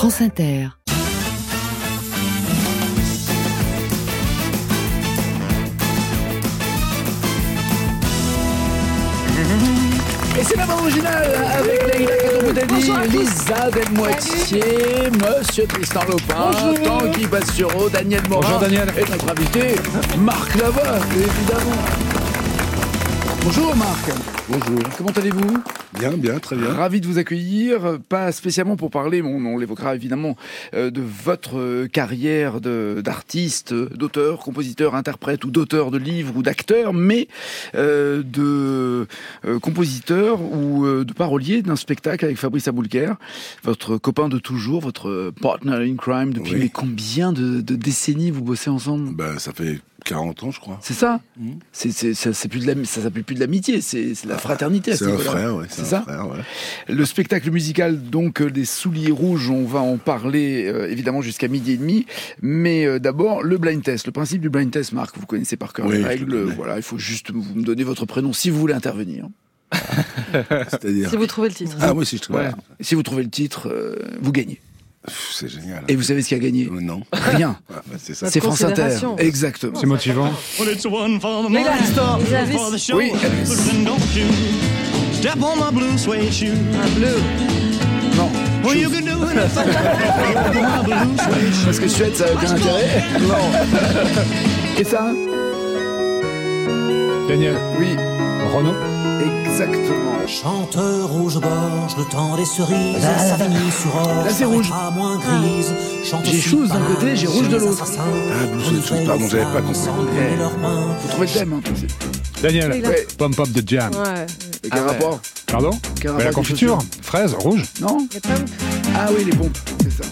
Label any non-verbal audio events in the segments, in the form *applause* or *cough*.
France Inter. Et c'est la bande originale avec Leïla Kadouboudali, Lisa Delmoitier, Monsieur Tristan Lopin, Tanguy Bastureau, Daniel Morin. Bonjour, Daniel. Et notre invité, Marc Lavoie, évidemment. Bonjour Marc. Bonjour. Comment allez-vous? Bien, bien, très bien. Ravi de vous accueillir, pas spécialement pour parler, mais on, on l'évoquera évidemment, euh, de votre euh, carrière d'artiste, d'auteur, compositeur, interprète ou d'auteur de livres ou d'acteur, mais euh, de euh, compositeur ou de parolier d'un spectacle avec Fabrice Aboulker, votre copain de toujours, votre partner in crime depuis Oui. mais combien de, de décennies vous bossez ensemble? Ben, ça fait 40 ans, je crois. C'est ça Mhm. C'est ça, plus de la, ça s'appelle plus de l'amitié, c'est la fraternité. à ce C'est un frère, ouais. C'est ça frère, ouais. Le spectacle musical, donc, euh, des souliers rouges, on va en parler euh, évidemment jusqu'à midi et demi. Mais euh, d'abord, le blind test. Le principe du blind test, Marc, vous connaissez par cœur Oui, les règles. Voilà, il faut juste vous me donner votre prénom si vous voulez intervenir. *laughs* C'est-à-dire. Si vous trouvez le titre. Ah oui, si je trouve. Voilà. Si vous trouvez le titre, euh, vous gagnez. C'est génial. Et vous savez ce qui a gagné Euh, Non. Rien. *laughs* Ah, bah, c'est ça. La C'est France Inter. Exactement. C'est motivant. The show. Oui, step on my blue suede shoe. Un bleu. Non. *laughs* Parce que Suède, ça a aucun intérêt. Non. *laughs* Et ça? Daniel, Oui, Renaud, exactement. Chanteur rouge-gorge, le temps des cerises, Savigny sur or, Là, c'est rouge. moins grise. J'ai chose d'un côté, j'ai rouge de l'autre. Ah, Shoes, on pardon, j'avais pas compris. Vous trouvez le thème, hein. Daniel. Pump Up the Jam. Ouais. Et quel rapport Pardon Mais rapport La confiture, fraise, rouge. Non. Ah oui, les pompes, c'est ça.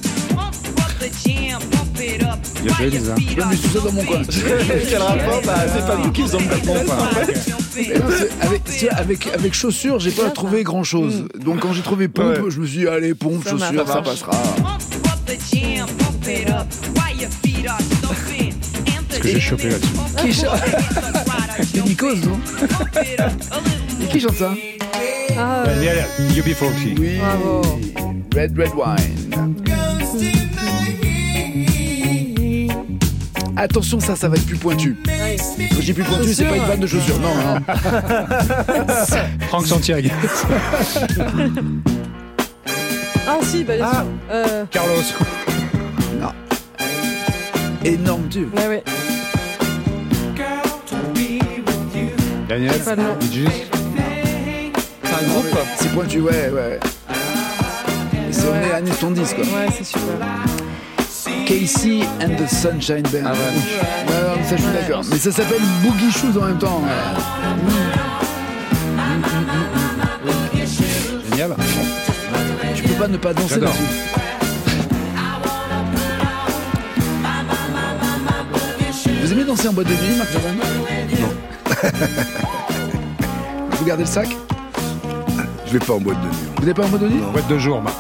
Il y a fait Elisa. Je mets tout ça dans mon coin. Quel rapport Bah, c'est pas nous qui bâton, en avec, avec, avec chaussures, j'ai pas trouvé grand chose. Donc quand j'ai trouvé pompe, Ouais. je me suis dit, allez, pompe, Ça chaussures, marche. ça passera. Ce que j'ai chopé là-dessus. Qui chante C'est Nikos, non Et qui chante ça Ah, ouais. Daniel, UB40. Oui. Bravo. Red Red Wine. Attention, ça, ça va être plus pointu. Quand je dis plus pointu, c'est pas une vanne de chaussures. Non, non. *laughs* Franck Santiago. Ah, si, bah, bien Ah. sûr. Euh, Carlos. Énorme tube. ouais, ouais. Daniel. C'est un groupe. C'est pointu, ouais, ouais. Et C'est on est années 70, quoi. Ouais, c'est super. Casey and the Sunshine Band. Ah ouais. Non, ça je suis d'accord. Mais ça s'appelle Boogie Shoes en même temps. Génial. Tu peux pas ne pas danser là-dessus. Vous aimez danser en boîte de nuit, Marc Non. *laughs* vous gardez le sac? Je vais pas en boîte de nuit. Vous n'êtes pas en boîte de nuit? Boîte de jour, bah.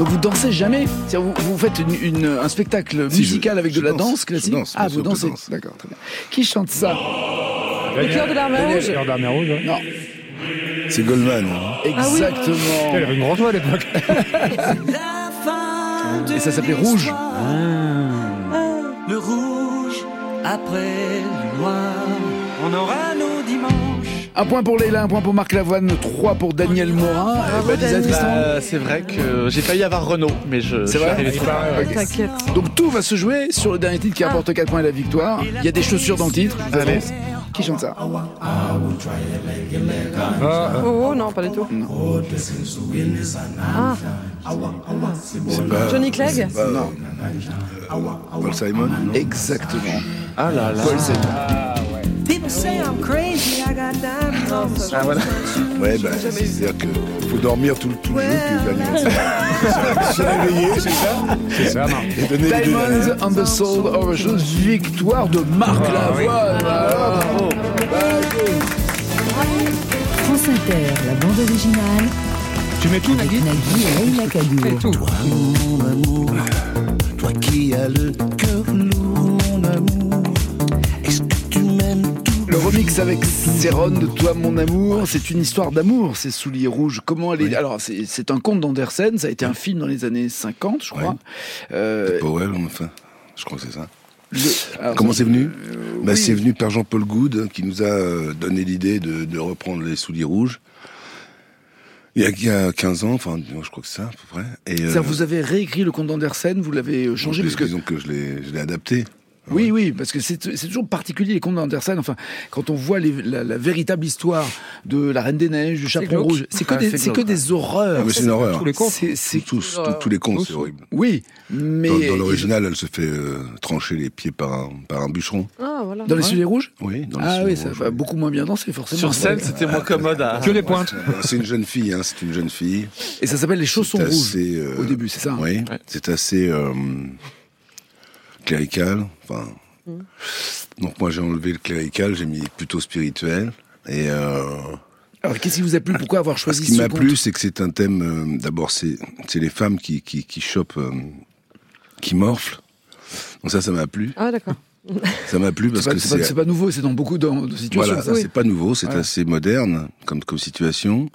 Donc vous dansez jamais vous, vous faites une, une- un spectacle Si, musical je- avec je de la danse, classique danse, Ah, vous dansez danse. D'accord, très bien. Qui chante ça Le cœur de l'armée rouge. Cœur d'armée rouge. ouais. Non, C'est Goldman. hein. exactement. Elle avait une grosse voix à l'époque. *laughs* Et ça s'appelait Rouge. Le rouge, après le noir, on aura nos. Un point pour Leila, un point pour Marc Lavoine, trois pour Daniel Morin. Daniel. Tristan. Bah, c'est vrai que j'ai failli avoir Renault, mais je, je C'est suis vrai arrivé trop tard. Ok. T'inquiète. Donc tout va se jouer sur le dernier titre qui Ah. apporte 4 points et la victoire. Il y a des chaussures dans le titre. Allez. Qui chante ça? Ah, euh, Oh, oh, non, pas du tout. Ah, C'est pas. Johnny Clegg pas- Non. Paul Simon. Exactement. Ah là là. Paul Simon. People say I'm crazy, I got diamonds. Ah voilà. Ouais, bah, c'est-à-dire qu'il faut dormir tout, tout le puis l'anniversaire. *laughs* Se réveiller, c'est ça c'est ça, non. Et donner. Diamonds on the Soul of a Shoes, victoire de Marc Lavoine. Voilà, bravo. France Inter, la bande originale. Tu mets tout, Nagui Nagui et Leila Kadour. Mon amour, toi qui as le cœur lourd, remix avec Céron de Toi mon amour. C'est une histoire d'amour, ces souliers rouges. Comment elle est Alors, c'est un conte d'Andersen. Ça a été un film dans les années 50, je crois. Ouais. Euh, Powell, enfin, je crois que c'est ça. le- alors, Comment c'est venu euh, bah, oui. C'est venu par Jean-Paul Goud qui nous a euh, donné l'idée de, de reprendre les souliers rouges. Il y, a, il y a 15 ans, enfin, je crois que c'est ça, à peu près. Et, vous avez réécrit le conte d'Andersen, vous l'avez changé parce que Disons que je l'ai adapté. Oui, oui, parce que c'est toujours particulier les contes d'Andersen. Enfin, quand on voit les- la, la véritable histoire de la Reine des Neiges, du Chaperon. Rouge, c'est que, Ah, des- que des horreurs. Ah, c'est une horreur. Tous les contes. C'est- c'est- Tous, tous, tous les contes, c'est horrible. Oui, mais Dans, dans l'original, elle se fait euh, trancher les pieds par un, par un bûcheron. Ah, voilà. dans les souliers rouges? Oui, dans le Ah oui, ça va beaucoup moins bien danser forcément. Sur scène, c'était moins commode à. Que les pointes. C'est une jeune fille, hein, c'est une jeune fille. Et ça s'appelle les chaussons C'est rouges assez, euh, au début, c'est ça. hein? Oui, c'est assez euh, clérical. Enfin, donc moi j'ai enlevé le clérical, j'ai mis plutôt spirituel. Et euh, Alors qu'est-ce qui vous a plu? Pourquoi avoir ce choisi qui ce m'a conte plu, c'est que c'est un thème. euh, D'abord, c'est c'est les femmes qui qui, qui chopent, euh, qui morflent. Donc ça, ça m'a plu. Ah, d'accord. Ça m'a plu parce pas, que c'est pas- c'est pas nouveau, c'est dans beaucoup de, de situations. voilà, ça. c'est pas nouveau, c'est Voilà. assez moderne comme comme situation.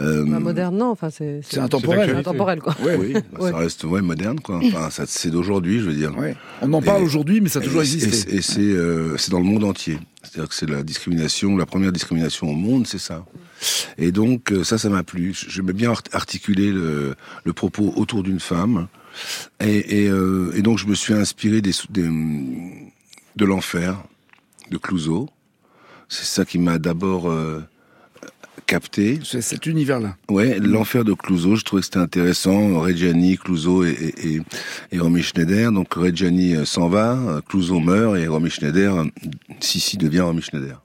Euh, Bah, moderne, non, enfin, c'est. C'est intemporel. C'est intemporel, quoi. Ouais. Oui, bah, Ouais. ça reste ouais, moderne quoi. Enfin, ça c'est d'aujourd'hui, je veux dire. Ouais. On en parle aujourd'hui, mais ça a toujours Et- existé. Et, et c'est euh, c'est dans le monde entier. C'est-à-dire que c'est la discrimination, la première discrimination au monde, c'est ça. Et donc euh, ça, ça m'a plu. J'aimais bien art- articuler le, le propos autour d'une femme. Et, et, euh, et donc je me suis inspiré des, des, de l'enfer de Clouseau. C'est ça qui m'a d'abord euh, capté. C'est cet univers-là. Ouais, l'enfer de Clouseau, je trouvais que c'était intéressant. Reggiani, Clouseau et, et, et, et Romy Schneider. Donc Reggiani euh, s'en va, euh, Clouseau meurt et Romy Schneider, euh, Sissi devient Romy Schneider.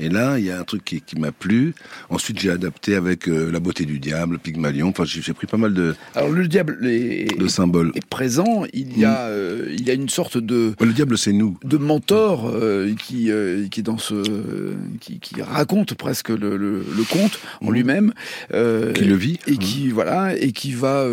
Et là, il y a un truc qui, qui m'a plu. Ensuite, j'ai adapté avec euh, La beauté du diable, Pygmalion. Enfin, j'ai pris pas mal de, Alors le diable est, de symboles. est présent. Il y a, euh, il y a une sorte de Le diable, c'est nous. de mentor euh, qui qui dans ce qui, qui raconte presque le, le, le conte en Mhm. lui-même Qui le vit. et qui voilà et qui va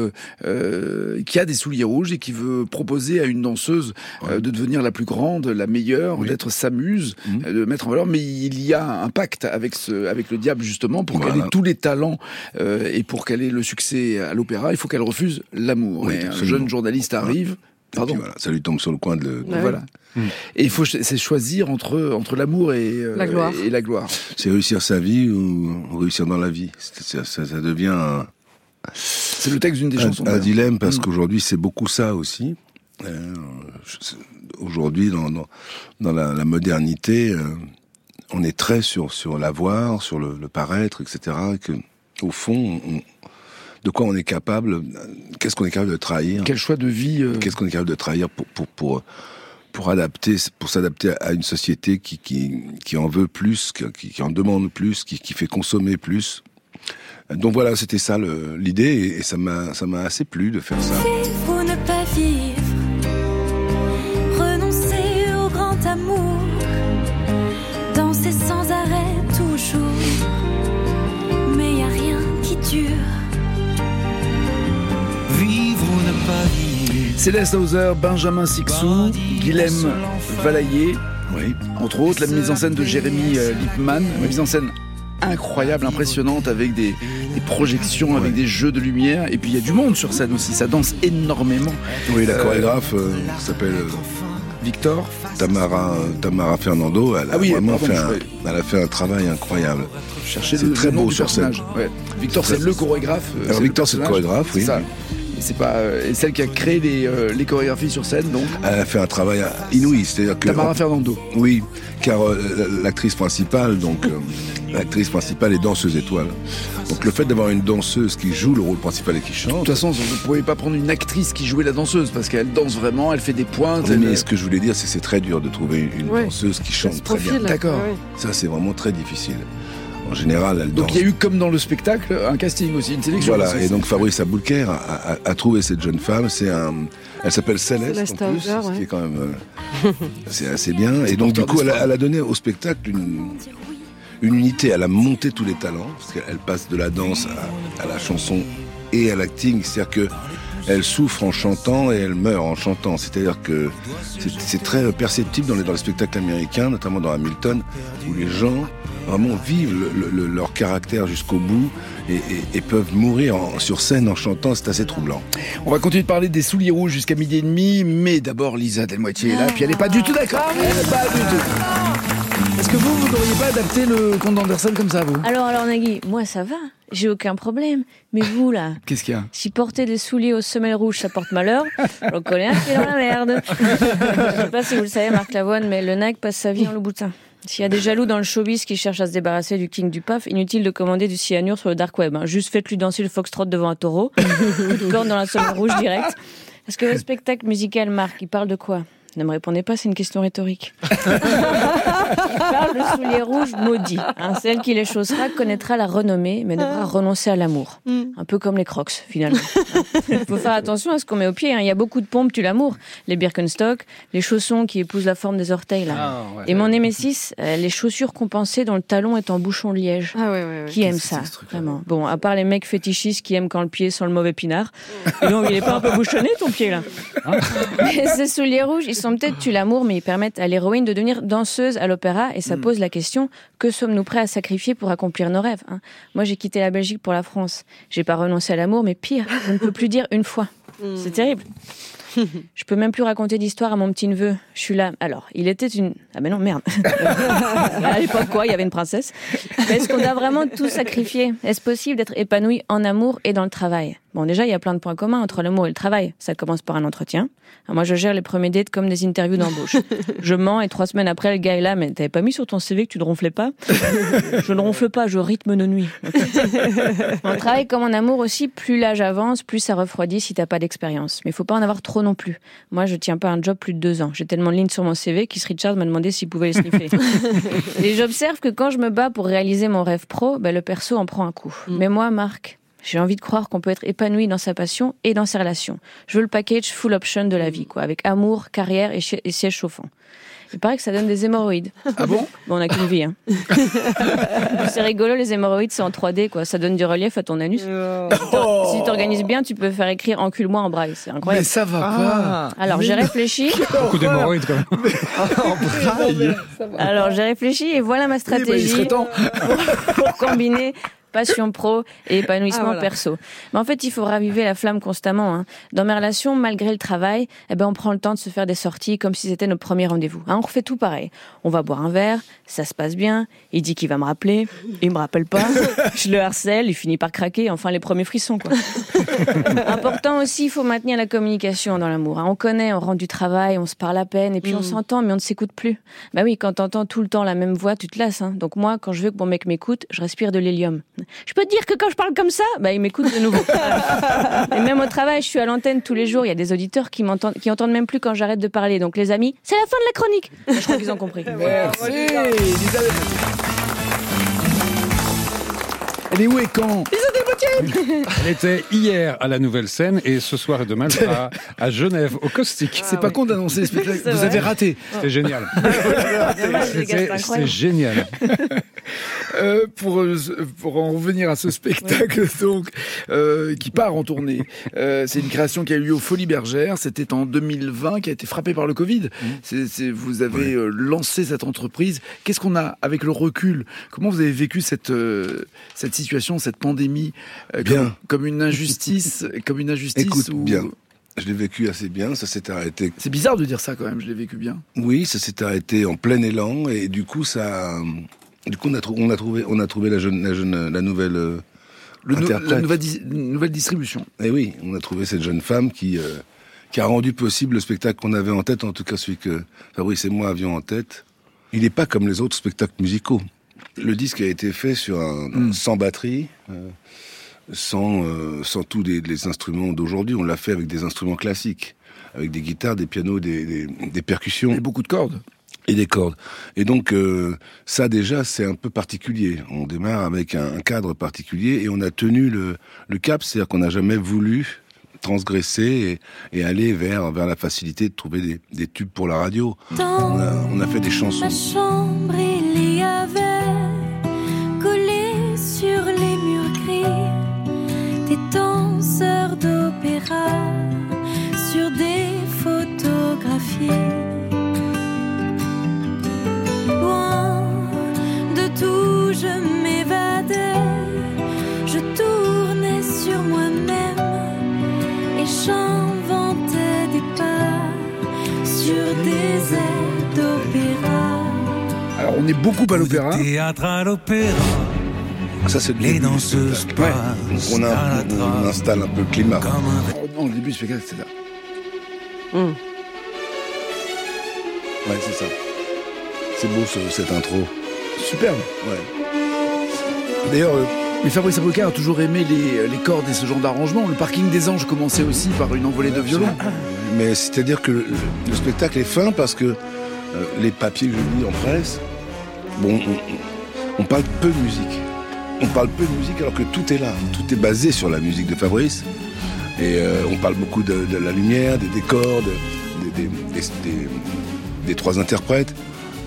qui a des souliers rouges et qui veut proposer à une danseuse de devenir la plus grande, la meilleure, Oui. d'être sa muse, de mettre en valeur. Mais il y a un pacte avec ce avec le diable justement pour qu'elle Voilà. ait tous les talents euh, et pour qu'elle ait le succès à l'opéra, il faut qu'elle refuse l'amour. Oui, et un jeune journaliste arrive. Pardon. puis voilà, ça lui tombe sur le coin de le. Ouais. Voilà. Et il faut c'est choisir entre entre l'amour et euh, La gloire. et la gloire. C'est réussir sa vie ou réussir dans la vie. C'est- Ça, ça, ça devient un, C'est le texte d'une des un, chansons. un dilemme parce Mm. qu'aujourd'hui c'est beaucoup ça aussi. Euh, aujourd'hui dans, dans, dans la, la modernité, euh, on est très sur sur l'avoir, sur le, le paraître, etc. Et que au fond, on- de quoi on est capable, qu'est-ce qu'on est capable de trahir, Quel choix de vie euh, qu'est-ce qu'on est capable de trahir pour pour pour pour adapter, pour s'adapter à une société qui, qui, qui en veut plus, qui, qui en demande plus, qui, qui fait consommer plus? Donc voilà, c'était ça l'idée et, et ça m'a ça m'a assez plu de faire ça. Céleste Hauser, Benjamin Sixou, Guilhem Valaillé, Oui. entre autres, la mise en scène de Jérémy euh, Lippmann, une mise en scène incroyable, impressionnante, avec des, des projections, avec des jeux de lumière, et puis il y a du monde sur scène aussi, ça danse énormément. Oui, la Euh, chorégraphe euh, s'appelle Victor, Tamara Tamara Fernando. Elle a Ah oui, vraiment fait un, croyais- elle a fait un travail incroyable. cherchez C'est très beau sur scène. Ouais. Victor, c'est le chorégraphe. Alors le Victor, c'est le chorégraphe, oui. Ça. C'est pas euh, celle qui a créé les, euh, les chorégraphies sur scène, donc Elle a fait un travail inouï, c'est-à-dire que Tamara Fernando. oui, car euh, l'actrice principale, donc euh, l'actrice principale est danseuse étoile. Donc le fait d'avoir une danseuse qui joue le rôle principal et qui De chante. toute façon, vous ne pouvez pas prendre une actrice qui jouait la danseuse parce qu'elle danse vraiment, elle fait des pointes. Oui, elle- mais ce que je voulais dire, c'est que c'est très dur de trouver une Ouais. danseuse qui chante très bien. D'accord. Ouais. Ça, c'est vraiment très difficile. En général, elle Donc danse. il y a eu, comme dans le spectacle, un casting aussi, une sélection. Voilà, et donc Fabrice Aboulker a, a- a trouvé cette jeune femme. C'est un, elle s'appelle Céleste, Céleste en plus, Hauser, ce qui ouais. est quand même, euh, c'est assez bien. *laughs* Et donc du coup, elle a, d'espoir. elle a donné au spectacle une, une unité. Elle a monté tous les talents parce qu'elle passe de la danse à, à la chanson et à l'acting. C'est-à-dire que elle souffre en chantant et elle meurt en chantant. C'est-à-dire que c'est- très perceptible dans les, dans les spectacles américains, notamment dans Hamilton, où les gens vraiment vivent le- le- leur caractère jusqu'au bout et, et- et peuvent mourir en- sur scène en chantant. C'est assez troublant. On va continuer de parler des souliers rouges jusqu'à midi et demi, mais d'abord Lisa Delmoitier est là, puis elle n'est pas du tout d'accord. Elle est pas du tout. Est-ce que vous, vous n'auriez pas adapté le conte d'Anderson comme ça, vous Alors, alors Nagui, moi ça va, j'ai aucun problème. Mais vous là, *laughs* Qu'est-ce qu'il y a si porter des souliers aux semelles rouges ça porte malheur, j'en connais un qui est dans la merde. *laughs* Je sais pas si vous le savez, Marc Lavoine, mais le nag passe sa vie en louboutin. S'il y a des jaloux dans le showbiz qui cherchent à se débarrasser du king du paf, inutile de commander du cyanure sur le dark web. hein. Juste faites-lui danser le foxtrot devant un taureau, *laughs* corne dans la semelle rouge direct. Est-ce que le spectacle musical, Marc, il parle de quoi? Ne me répondez pas, c'est une question rhétorique. Il *laughs* parle de souliers rouges maudits. hein. Celle qui les chaussera connaîtra la renommée, mais devra renoncer à l'amour. Un peu comme les crocs, finalement. Il *laughs* faut faire attention à ce qu'on met au pied. hein. Il y a beaucoup de pompes tu l'amour. Les Birkenstock, les chaussons qui épousent la forme des orteils. Là. Ah, ouais. Et mon némésis, euh, les chaussures compensées dont le talon est en bouchon de liège. Ah ouais, ouais, ouais. Qui aime ça Vraiment. Bon, à part les mecs fétichistes qui aiment quand le pied sent le mauvais pinard. Et donc, il est pas un peu bouchonné ton pied là? *laughs* Mais Ces souliers rouges, ils sont peut-être tu l'amour, mais ils permettent à l'héroïne de devenir danseuse à l'opéra. Et ça pose la question que sommes-nous prêts à sacrifier pour accomplir nos rêves hein? Moi, j'ai quitté la Belgique pour la France. J'ai pas renoncé à l'amour, mais pire, je ne peux plus dire une fois. C'est terrible. *laughs* Je peux même plus raconter d'histoire à mon petit neveu. Je suis là. Alors, il était une. Ah ben non, merde. *laughs* à l'époque, quoi, il y avait une princesse. Est-ce qu'on doit vraiment tout sacrifier? Est-ce possible d'être épanoui en amour et dans le travail? Bon, déjà, il y a plein de points communs entre l'amour et le travail. Ça commence par un entretien. Alors, moi, je gère les premiers dates comme des interviews d'embauche. *laughs* Je mens et trois semaines après, le gars est là. Mais t'avais pas mis sur ton CV que tu ne ronflais pas? Je ne ronfle pas, je rythme nos nuits. En *laughs* travail comme en amour aussi, plus l'âge avance, plus ça refroidit si t'as pas d'expérience. Mais il faut pas en avoir trop non plus. Moi, je tiens pas un job plus de deux ans. J'ai tellement de lignes sur mon CV qu'Is Richard m'a demandé s'il pouvait les sniffer. *laughs* Et j'observe que quand je me bats pour réaliser mon rêve pro, ben, le perso en prend un coup. Mais moi, Marc, j'ai envie de croire qu'on peut être épanoui dans sa passion et dans ses relations. Je veux le package full option de la vie, quoi, avec amour, carrière et, siège chauffant. Il paraît que ça donne des hémorroïdes. Ah bon? Bon, on n'a qu'une vie. Hein. *laughs* c'est rigolo, les hémorroïdes, c'est en 3D, quoi. Ça donne du relief à ton anus. Oh. Si tu t'organises bien, tu peux faire écrire encule-moi en braille. C'est Mais incroyable. ça va Ah. Alors, j'ai réfléchi. *laughs* Beaucoup d'hémorroïdes, quand même. En *laughs* braille. Alors, j'ai réfléchi et voilà ma il stratégie serait temps. pour combiner passion pro et épanouissement Ah, voilà. perso. Mais en fait, il faut raviver la flamme constamment. hein. Dans mes relations, malgré le travail, eh ben, on prend le temps de se faire des sorties comme si c'était nos premiers rendez-vous. hein. on refait tout pareil. On va boire un verre, ça se passe bien. Il dit qu'il va me rappeler, il me rappelle pas. *laughs* Je le harcèle, il finit par craquer. Enfin, les premiers frissons, quoi. *laughs* Important aussi, il faut maintenir la communication dans l'amour. hein. On connaît, on rend du travail, on se parle à peine, et puis on s'entend, mais on ne s'écoute plus. Bah oui, quand t'entends tout le temps la même voix, tu te lasses. hein. Donc moi, quand je veux que mon mec m'écoute, je respire de l'hélium. Je peux te dire que quand je parle comme ça, bah il m'écoute de nouveau. et même au travail, je suis à l'antenne tous les jours. Il y a des auditeurs qui m'entendent, qui entendent même plus quand j'arrête de parler. Donc les amis, c'est la fin de la chronique. Je crois qu'ils ont compris. Merci, Elisabeth. Elle est où et quand Elle était hier à la Nouvelle Scène et ce soir et demain, elle sera *laughs* à Genève, au Caustique. C'est pas con d'annoncer le spectacle. *laughs* C'est Vous vrai. avez raté. C'était génial. *laughs* Les C'était génial. Euh, pour, euh, pour en revenir à ce spectacle donc euh, qui part en tournée, euh, c'est une création qui a eu lieu aux Folies Bergères. C'était en 2020, qui a été frappé par le Covid. C'est- vous avez euh, lancé cette entreprise. Qu'est-ce qu'on a avec le recul? Comment vous avez vécu cette euh, cette situation, cette pandémie euh, Bien. Comme, comme une injustice, *laughs* comme une injustice. Écoute, ou- bien. Je l'ai vécu assez bien, ça s'est arrêté. C'est bizarre de dire ça quand même. Je l'ai vécu bien. Oui, ça s'est arrêté en plein élan et du coup ça, du coup on a, trou- on a trouvé, on a trouvé la jeune, la jeune, la nouvelle euh, Le nou- interprète. la nouvelle, nouvelle distribution. Et oui, on a trouvé cette jeune femme qui, euh, qui a rendu possible le spectacle qu'on avait en tête, en tout cas celui que Fabrice et moi avions en tête. Il n'est pas comme les autres spectacles musicaux. Le disque a été fait sur un, sans batterie, euh, sans, euh, sans tous les, les instruments d'aujourd'hui. On l'a fait avec des instruments classiques, avec des guitares, des pianos, des, des, des percussions Et beaucoup de cordes. et des cordes. Et donc euh, ça déjà c'est un peu particulier. On démarre avec un, un cadre particulier et on a tenu le, le cap, c'est-à-dire qu'on n'a jamais voulu transgresser et, et aller vers vers la facilité de trouver des, des tubes pour la radio. On a, on a fait des chansons. On est beaucoup à l'opéra. Théâtre à l'opéra. Ça, c'est le Les danseuses passent On, a- on- on installe un peu le climat. comme un Oh non, le début du spectacle, c'est là. Hum. Ouais, c'est ça. C'est beau ce- cette intro. Superbe. Ouais. D'ailleurs, euh, Mais Fabrice Abouka a toujours aimé les, les cordes et ce genre d'arrangement. Le parking des anges commençait aussi par une envolée de violon. mais c'est-à-dire que le, le spectacle est fin parce que euh, les papiers que je lis en presse, bon, on, parle peu de musique. On parle peu de musique alors que tout est là. Tout est basé sur la musique de Fabrice. Et euh, on parle beaucoup de, la lumière, des décors, de- des, des- des- des- des trois interprètes.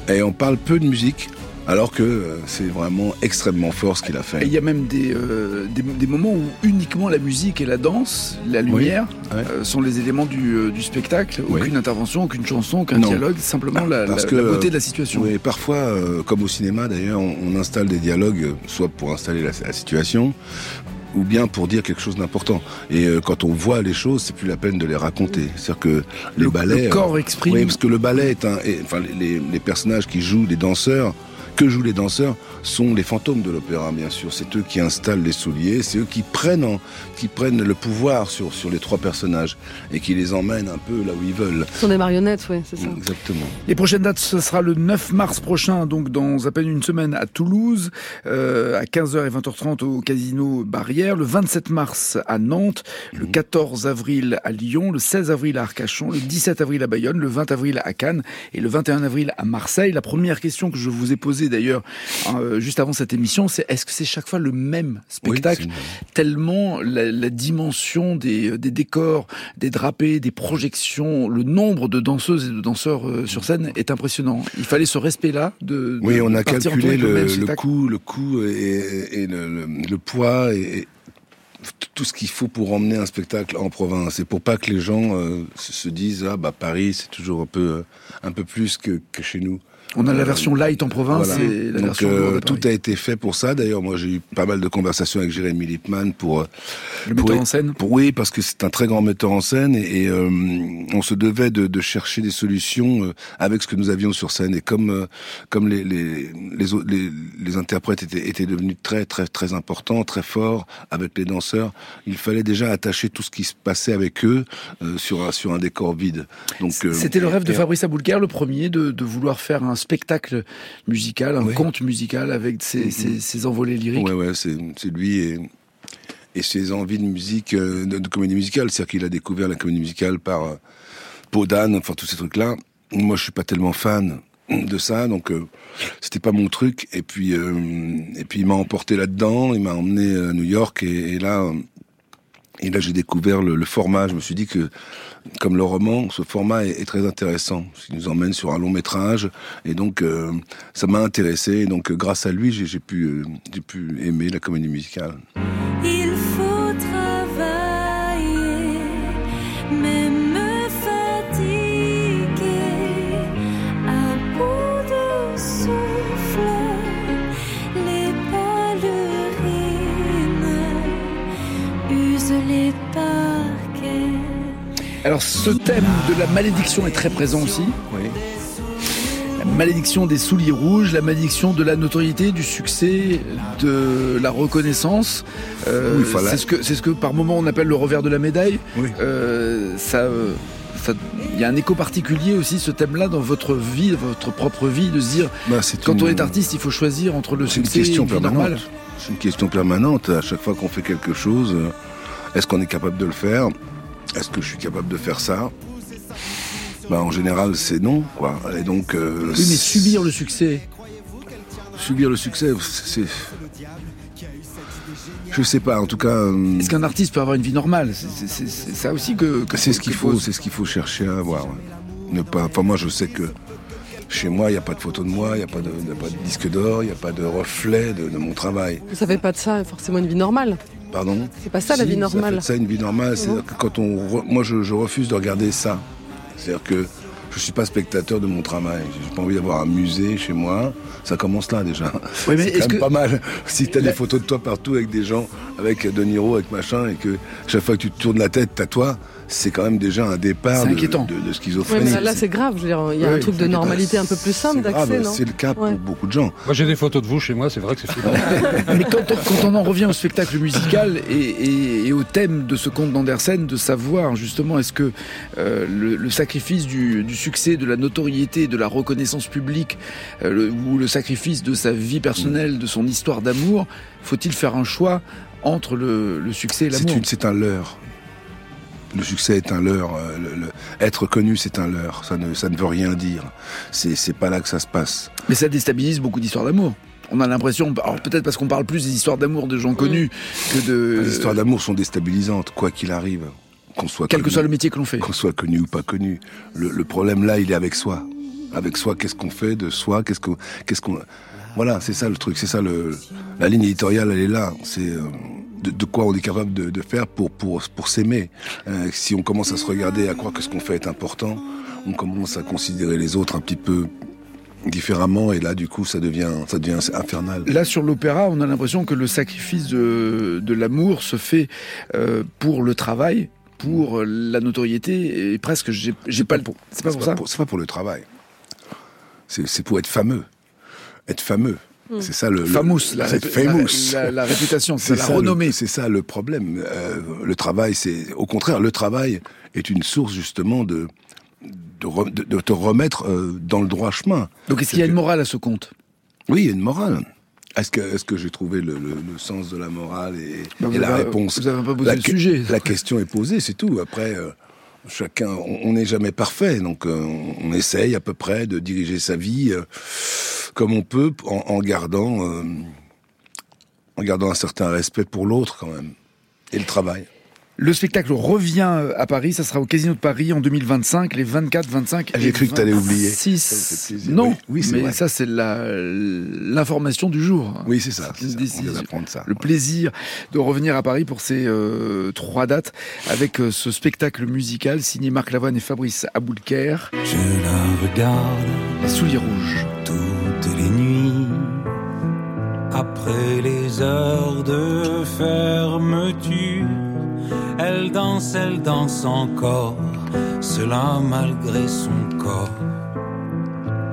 Et on parle peu de musique alors que euh, c'est vraiment extrêmement fort ce qu'il a Et fait. il y a même des, euh, des, des moments où uniquement la musique et la danse, la lumière, ouais. euh, sont les éléments du, du spectacle. Oui. Aucune intervention, aucune chanson, aucun Non. dialogue, simplement la, Parce la- que, la beauté de la situation. Oui, parfois, euh, comme au cinéma d'ailleurs, on, on installe des dialogues, soit pour installer la, la situation, ou bien pour dire quelque chose d'important. Et euh, quand on voit les choses, c'est plus la peine de les raconter. C'est-à-dire que les Le- ballets... le corps euh, exprime. Oui, parce que le ballet est un... enfin, les, les personnages qui jouent, les danseurs, que jouent les danseurs sont les fantômes de l'opéra, bien sûr. C'est eux qui installent les souliers, c'est eux qui prennent, en- qui prennent le pouvoir sur, sur les trois personnages et qui les emmènent un peu là où ils veulent. Ce sont des marionnettes, oui, c'est ça. Exactement. Les prochaines dates, ce sera le 9 mars prochain, donc dans à peine une semaine à Toulouse, euh, à 15h et 20h30 au Casino Barrière, le 27 mars à Nantes, le 14 avril à Lyon, le 16 avril à Arcachon, le 17 avril à Bayonne, le 20 avril à Cannes et le 21 avril à Marseille. La première question que je vous ai posée d'ailleurs euh, juste avant cette émission, c'est est-ce que c'est chaque fois le même spectacle Oui, tellement la, la dimension des, des décors, des drapés, des projections, le nombre de danseuses et de danseurs euh, sur scène est impressionnant. Il fallait ce respect-là de, de Oui, on a calculé le, le coût, le coût et, et le, le- le poids et, et tout ce qu'il faut pour emmener un spectacle en province. Et pour pas que les gens euh, se se disent ah bah Paris c'est toujours un peu euh, un peu plus que, que chez nous. On a la Euh, version light en province voilà. et la Donc version euh, tout a été fait pour ça. D'ailleurs, moi j'ai eu pas mal de conversations avec Jérémy Lippmann pour euh, le pour- metteur en scène. pour- oui, parce que c'est un très grand metteur en scène et, et, euh, on se devait de, de chercher des solutions avec ce que nous avions sur scène. Et comme comme les les, les, au- les, les interprètes étaient, étaient devenus très très très importants, très forts avec les danseurs, il fallait déjà attacher tout ce qui se passait avec eux euh, sur un sur un décor vide. Donc C'était le rêve de Fabrice Aboulker, le premier, de, de vouloir faire un spectacle musical, un conte musical avec ses, Mhm. ses- ses envolées lyriques. Ouais, ouais, c'est c'est lui et, et ses envies de musique, euh, de, de comédie musicale. C'est-à-dire qu'il a découvert la comédie musicale par euh, enfin tous ces trucs-là. Moi, je suis pas tellement fan de ça, donc euh, c'était pas mon truc. Et puis, euh, et puis il m'a emporté là-dedans. Il m'a emmené à New York et, et là. Et là, j'ai découvert le, format. Je me suis dit que, comme le roman, ce format est, très intéressant. Il nous emmène sur un long métrage, et donc euh, ça m'a intéressé. Et donc, euh, grâce à lui, j'ai pu, euh, pu aimer la comédie musicale. Alors ce thème de la malédiction est très présent aussi. Oui. La malédiction des souliers rouges, la malédiction de la notoriété, du succès, de la reconnaissance. Euh, Oui, voilà. c'est ce que c'est ce que par moment on appelle le revers de la médaille. Oui. Euh, ça, euh, ça- il y a un écho particulier aussi ce thème-là dans votre vie, votre propre vie, de se dire Bah, quand une- on est artiste, il faut choisir entre le C'est une succès et question une vie permanente. normale. C'est une question permanente. À chaque fois qu'on fait quelque chose, est-ce qu'on est capable de le faire? Est-ce que je suis capable de faire ça? Bah, En général, c'est non. Quoi. Et donc, euh, Oui, mais subir le succès. subir le succès, c'est. Je sais pas. En tout cas, euh, Est-ce qu'un artiste peut avoir une vie normale? C'est- ça aussi que, que c'est ce qu'il faut. que- C'est ce qu'il faut chercher à avoir. ouais. Ne pas. Enfin, moi, je sais que chez moi, il n'y a pas de photo de moi, il n'y a pas de, il y a pas de disque d'or, il n'y a pas de reflet de, de mon travail. Ça fait pas de ça forcément une vie normale. Pardon C'est pas ça la vie normale. Ça, fait ça une vie normale. C'est-à-dire que quand on, re- moi, je, je refuse de regarder ça. C'est-à-dire que je suis pas spectateur de mon travail. J'ai pas envie d'avoir un musée chez moi. Ça commence là déjà. Oui, mais c'est quand même que- pas mal. Si t'as des photos de toi partout avec des gens, avec De Niro, avec machin, et que chaque fois que tu te tournes la tête, t'as toi. C'est quand même déjà un départ C'est de, inquiétant. de, de Ouais, schizophrénie. mais là, c'est grave. Je veux dire, il y a un truc de normalité un peu plus simple d'accès, non C'est le cas Ouais. pour beaucoup de gens. Moi, j'ai des photos de vous chez moi, c'est vrai que c'est flippant. *laughs* Mais quand on, quand on en revient au spectacle musical et, et- et au thème de ce conte d'Andersen, de savoir justement est-ce que euh, le, le sacrifice du, du succès, de la notoriété, de la reconnaissance publique, euh, le- ou le sacrifice de sa vie personnelle, de son histoire d'amour, faut-il faire un choix entre le, le succès et C'est l'amour une- c'est un leurre. Le succès est un leurre. euh, le- le- être connu, c'est un leurre. Ça ne, ça ne veut rien dire. C'est pas là que ça se passe. Mais ça déstabilise beaucoup d'histoires d'amour. On a l'impression, alors peut-être parce qu'on parle plus des histoires d'amour de gens connus que de... Les histoires d'amour sont déstabilisantes, quoi qu'il arrive. Qu'on soit Quel que soit le métier que l'on fait. Qu'on soit connu ou pas connu. Le, le problème là, il est avec soi. Avec soi, qu'est-ce qu'on fait de soi? Qu'est-ce qu'on, qu'est-ce qu'on, voilà, c'est ça le truc, c'est ça le, la ligne éditoriale, elle est là. C'est euh, de, de quoi on est capable de, de faire pour pour pour s'aimer. Euh, si on commence à se regarder, à croire que ce qu'on fait est important, on commence à considérer les autres un petit peu différemment, et là, du coup, ça devient ça devient infernal. Là, sur l'opéra, on a l'impression que le sacrifice de, de l'amour se fait euh, pour le travail, pour la notoriété, et presque, j'ai pas le. C'est pas pour ça. C'est pas pour le travail. C'est pour être fameux. Être fameux. Mm. C'est ça le. le- Famous, la famous. la- la- la réputation, c'est la ça, le- renommée. C'est ça le problème. Euh, le travail, c'est au contraire, le travail est une source justement de de, re- de- de te remettre euh, dans le droit chemin. Donc, est-ce qu'il y a une morale à ce conte? Oui, il y a une morale. Est-ce que, est-ce que j'ai trouvé le, le- le sens de la morale et, Bah, et la avez- réponse vous avez pas posé la, le sujet. La question est posée, c'est tout. Après, euh, chacun, on on n'est jamais parfait, donc euh, on essaye à peu près de diriger sa vie euh, comme on peut, en, en gardant, euh, en gardant un certain respect pour l'autre quand même et le travail. Le spectacle revient à Paris, ça sera au Casino de Paris en 2025, les 24, 25 Ah, j'ai cru que t'allais oublier. 26. Ça me fait plaisir. Non, Oui, mais vrai. ça c'est la- l'information du jour. Oui, c'est ça. C'est une c'est ça. On décision. vient d'apprendre ça. Le plaisir de revenir à Paris pour ces euh, trois dates avec euh, ce spectacle musical signé Marc Lavoine et Fabrice Aboulker, Je la regarde Les Souliers Rouges. nuits. Après les heures de fermeture, elle danse, elle danse encore, cela malgré son corps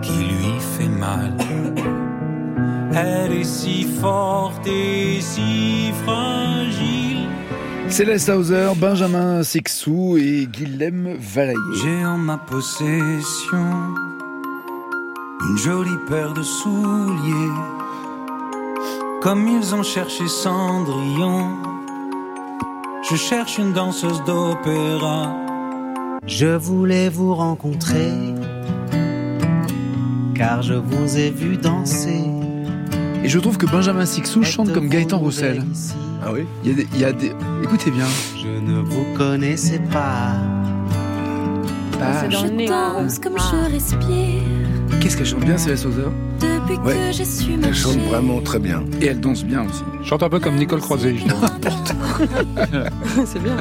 qui lui fait mal. Elle est si forte et si fragile. Céleste Hauser, Benjamin Sixou et Guilhem Valaillé. J'ai en ma possession une jolie paire de souliers, comme ils ont cherché Cendrillon. Je cherche une danseuse d'opéra. Je voulais vous rencontrer, car je vous ai vu danser. Et je trouve que Benjamin Sixou chante comme Gaëtan Roussel. Ah oui? Il y, a des, il y a des... Écoutez bien. Je ne vous connaissais pas. Je danse comme je respire Qu'est-ce qu'elle chante bien, Céleste Hauser depuis Ouais. que j'ai su Elle chante vraiment très bien. Et elle danse bien aussi. Chante un peu comme Nicole Croisé, je trouve. *laughs* c'est bien.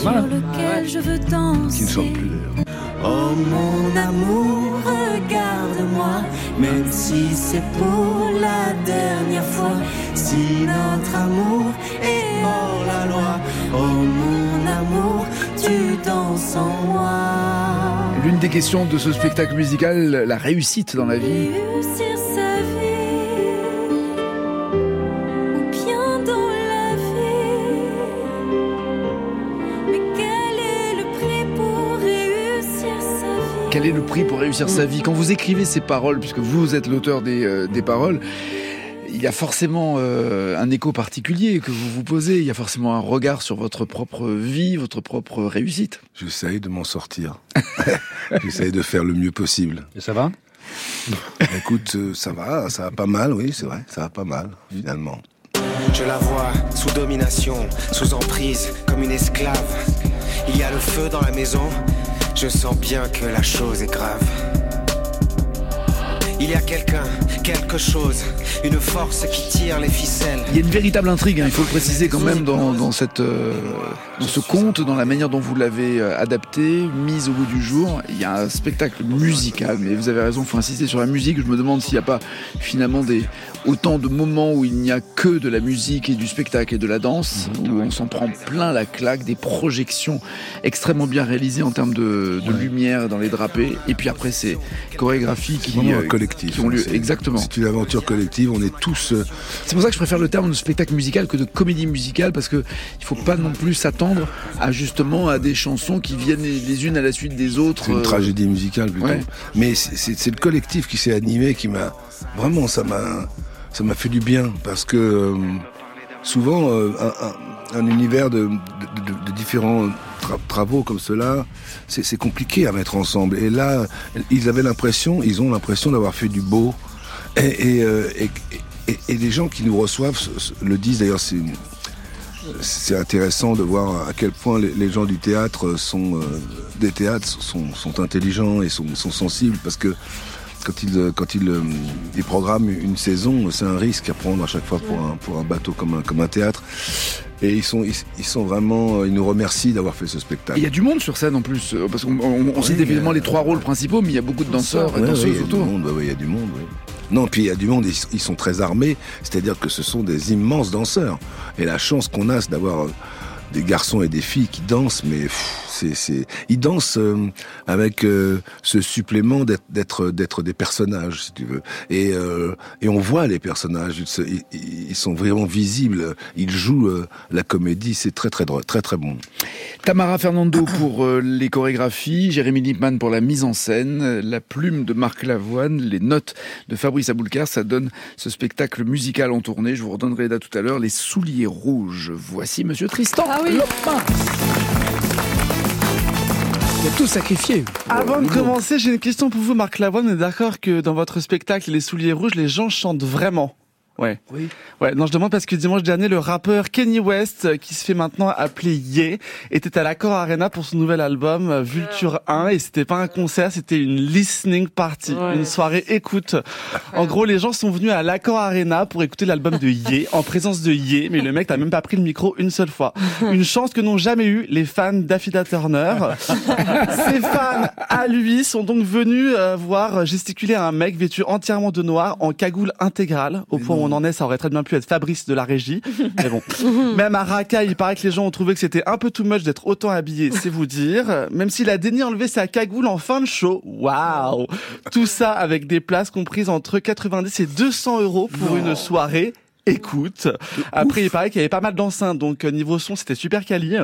Sur lequel je veux Qui ne danser. chante plus d'ailleurs. Oh mon amour, Regarde-moi, même si c'est pour la dernière fois, si notre amour est hors la loi. Oh mon amour, tu danses en moi. L'une des questions de ce spectacle musical, la réussite dans la vie. réussir sa vie, ou bien dans la vie. Mais quel est le prix pour réussir sa vie? Quel est le prix pour réussir sa vie? Quand vous écrivez ces paroles, puisque vous êtes l'auteur des, euh, des paroles, il y a forcément euh, un écho particulier que vous vous posez. Il y a forcément un regard sur votre propre vie, votre propre réussite. J'essaye de m'en sortir. *laughs* J'essaye de faire le mieux possible. Et ça va? Écoute, euh, ça va, ça va pas mal, oui, c'est vrai, ça va pas mal, finalement. Je la vois sous domination, sous emprise, comme une esclave. Il y a le feu dans la maison, je sens bien que la chose est grave. Il y a quelqu'un, quelque chose, une force qui tire les ficelles. Il y a une véritable intrigue, hein, il faut le préciser quand même dans, dans cette, euh, dans ce conte, dans la manière dont vous l'avez euh, adapté, mise au bout du jour. Il y a un spectacle musical, mais vous avez raison, il faut insister sur la musique. Je me demande s'il n'y a pas finalement des, autant de moments où il n'y a que de la musique et du spectacle et de la danse, où on s'en prend plein la claque, des projections extrêmement bien réalisées en termes de, de lumière dans les drapés. Et puis après, c'est chorégraphie qui, euh, collectif. qui ont lieu. C'est- Exactement. C'est une aventure collective. On est tous. euh, C'est pour ça que je préfère le terme de spectacle musical que de comédie musicale parce que il faut pas non plus s'attendre à justement à des chansons qui viennent les les unes à la suite des autres. C'est une euh, tragédie musicale plutôt. ouais. Mais c'est le collectif qui s'est animé qui m'a vraiment ça m'a ça m'a fait du bien parce que euh, souvent euh, un, un- un univers de, différents tra- travaux comme cela, c'est compliqué à mettre ensemble. Et là, ils avaient l'impression, ils ont l'impression d'avoir fait du beau. Et, et, euh, les gens qui nous reçoivent le disent d'ailleurs. C'est intéressant de voir à quel point les, gens du théâtre sont des théâtres sont, sont intelligents et sont, sont sensibles parce que quand ils euh, quand ils, euh, programment une saison, c'est un risque à prendre à chaque fois pour un pour un bateau comme un comme un théâtre. Et ils sont ils, ils sont vraiment ils nous remercient d'avoir fait ce spectacle. il y a du monde sur scène en plus, euh, parce qu'on on, on cite évidemment euh, les trois rôles principaux, mais il y a beaucoup de danseurs et Ouais, danseuses il y a du autour. monde, ouais, ouais, il y a du monde. Non, puis il y a du monde, ils, ils sont très armés, c'est-à-dire que ce sont des immenses danseurs. Et la chance qu'on a, c'est d'avoir euh, des garçons et des filles qui dansent, mais c'est, c'est, ils dansent euh, avec euh, ce supplément d'être, d'être, d'être des personnages, si tu veux. Et, euh, et on voit les personnages, ils, se- ils- ils sont vraiment visibles, ils jouent euh, la comédie, c'est très très drôle, très très bon. Tamara Fernando *coughs* pour euh, les chorégraphies, Jérémy Lippmann pour la mise en scène, la plume de Marc Lavoine, les notes de Fabrice Aboulkar, ça donne ce spectacle musical en tournée. Je vous redonnerai dates tout à l'heure. Les souliers rouges. Voici Monsieur Tristan Ah oui. Lopin. Il a tout sacrifié. Avant de commencer, j'ai une question pour vous, Marc Lavoine. On est d'accord que dans votre spectacle Les Souliers Rouges, les gens chantent vraiment Ouais. Oui. Ouais, non, je demande parce que dimanche dernier, le rappeur Kenny West, euh, qui se fait maintenant appeler Ye, était à l'Accor Arena pour son nouvel album euh, Vulture 1 et c'était pas un concert, c'était une listening party, Ouais. une soirée écoute. En gros, les gens sont venus à l'Accor Arena pour écouter l'album de Ye, *laughs* en présence de Ye, mais le mec n'a même pas pris le micro une seule fois. Une chance que n'ont jamais eu les fans d'Affida Turner. *laughs* Ces fans, à lui, sont donc venus euh, voir gesticuler un mec vêtu entièrement de noir en cagoule intégrale. Au point où on en est, ça aurait très bien pu être Fabrice de la régie. Mais bon. *laughs* Même à Raka, il paraît que les gens ont trouvé que c'était un peu too much d'être autant habillé, c'est vous dire. Même s'il a daigné enlever sa cagoule en fin de show. Waouh! Tout ça avec des places comprises entre 90 et 200 euros pour une soirée. Écoute, après il paraît qu'il y avait pas mal d'enceintes, donc euh, niveau son c'était super quali,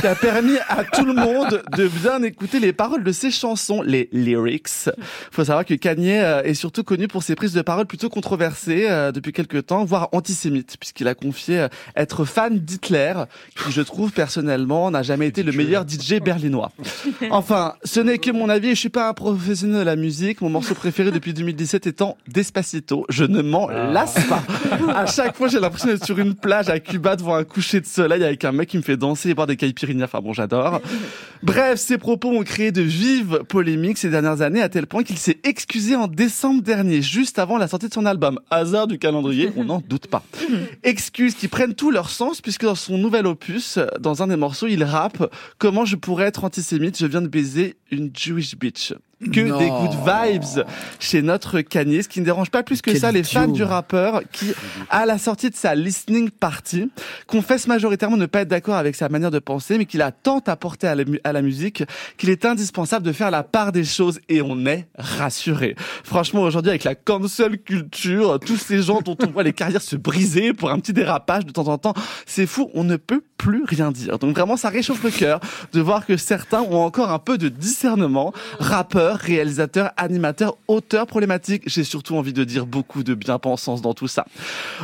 qui a permis à tout le monde de bien écouter les paroles de ses chansons, les lyrics. Faut savoir que Kanye euh, est surtout connu pour ses prises de paroles plutôt controversées euh, depuis quelques temps, voire antisémites, puisqu'il a confié euh, être fan d'Hitler, qui je trouve personnellement n'a jamais été le meilleur DJ berlinois. Enfin, ce n'est que mon avis, je suis pas un professionnel de la musique. Mon morceau préféré depuis 2017 étant Despacito. Je ne m'en lasse pas. À chaque fois, j'ai l'impression d'être sur une plage à Cuba devant un coucher de soleil avec un mec qui me fait danser et boire des caipirinhas. Enfin bon, j'adore. Bref, ces propos ont créé de vives polémiques ces dernières années à tel point qu'il s'est excusé en décembre dernier, juste avant la sortie de son album. Hasard du calendrier, on n'en doute pas. Excuses qui prennent tout leur sens puisque dans son nouvel opus, dans un des morceaux, il rappe Comment je pourrais être antisémite, je viens de baiser une Jewish bitch. Que Non. des good vibes chez notre Kanye, ce qui ne dérange pas plus que Quel ça les fans du rappeur qui, à la sortie de sa listening party, confesse majoritairement ne pas être d'accord avec sa manière de penser, mais qu'il a tant apporté à la, mu- à la musique qu'il est indispensable de faire la part des choses et on est rassuré. Franchement, aujourd'hui, avec la cancel culture, tous ces gens dont on voit les carrières se briser pour un petit dérapage de temps en temps, c'est fou, on ne peut plus rien dire. Donc vraiment, ça réchauffe le cœur de voir que certains ont encore un peu de discernement. Rappeurs, réalisateurs, animateurs, auteurs problématiques. J'ai surtout envie de dire beaucoup de bien-pensance dans tout ça.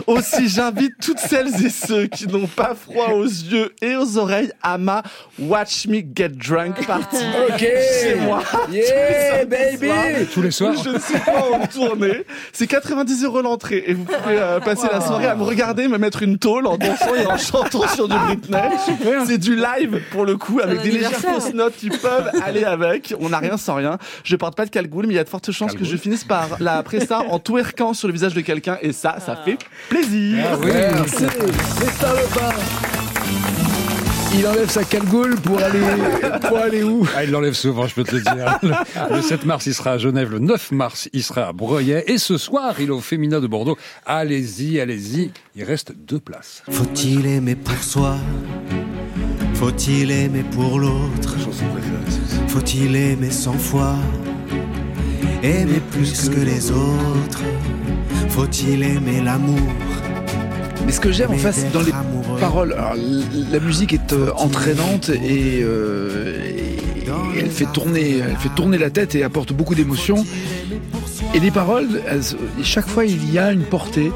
Aussi, *laughs* j'invite toutes celles et ceux qui n'ont pas froid aux yeux et aux oreilles à ma Watch Me Get Drunk party. *laughs* Ok. Chez moi. Yeah, *laughs* Tous baby. soirs. Tous les soirs. Je ne suis pas en tournée. C'est 90 euros l'entrée et vous pouvez euh, passer la soirée à me regarder, me mettre une tôle en dansant et en chantant sur du Britney. C'est du live pour le coup avec des légères fausses notes qui peuvent aller avec. On n'a rien sans rien. Je porte pas de calgoule, mais il y a de fortes chances que je finisse par la après ça en twerkant sur le visage de quelqu'un et ça, ça fait plaisir. Ah oui. Merci. Salopards. Il enlève sa calgoule pour aller, pour aller où? Ah, il l'enlève souvent, je peux te le dire. *laughs* Le, le 7 mars, il sera à Genève. Le 9 mars, il sera à Breuillet. Et ce soir, il est au Féminin de Bordeaux. Allez-y, allez-y. Il reste deux places. Faut-il aimer pour soi? Faut-il aimer pour l'autre? Faut-il aimer cent fois? Aimer plus que les autres? Faut-il aimer l'amour? Mais ce que j'aime en fait, c'est dans les paroles. Alors, la musique est euh, entraînante et, euh, et elle fait tourner, elle fait tourner la tête et apporte beaucoup d'émotions. Et les paroles, elles- chaque fois, il y a une portée.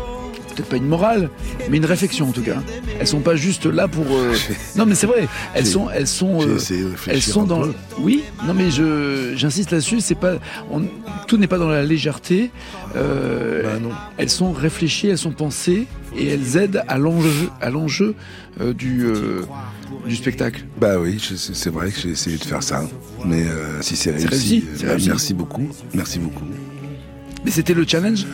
Peut-être pas une morale, mais une réflexion en tout cas. Elles sont pas juste là pour. euh, *laughs* Non, mais c'est vrai. Elles sont, elles sont, euh, elles sont dans. Oui. Non, mais je, j'insiste là-dessus. C'est pas. on- Tout n'est pas dans la légèreté. Euh, Bah, elles sont réfléchies, elles sont pensées et elles aident à l'enjeu, à l'enjeu du du spectacle. Bah oui, c'est vrai que j'ai essayé de faire ça. Mais si c'est réussi, bah, réussi. merci beaucoup. Merci beaucoup. Mais c'était le challenge.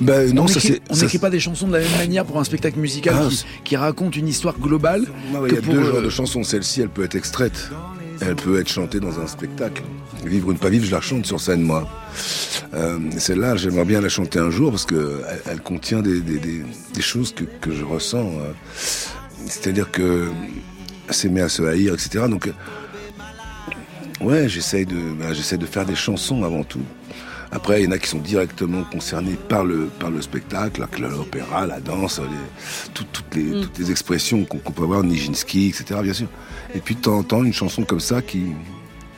Bah, non, on ça on n'écrit pas des chansons de la même manière pour un spectacle musical Ah, qui, raconte une histoire globale. Ouais, Il y a pour, deux euh, genres de chansons. Celle-ci, elle peut être extraite. Elle peut être chantée dans un spectacle. Vivre ou ne pas vivre, je la chante sur scène, moi. Euh, Celle-là, j'aimerais bien la chanter un jour parce que elle, contient des, des, des, des choses que, que je ressens. euh. C'est-à-dire que s'aimer à se haïr, etc. Donc, euh, ouais, j'essaye de, j'essaie de faire des chansons avant tout. Après, il y en a qui sont directement concernés par le, par le spectacle, la- l'opéra, la danse, les- tout- toutes, les, toutes les expressions qu'on peut avoir, Nijinsky, etc., bien sûr. Et puis, de temps en temps, une chanson comme ça qui.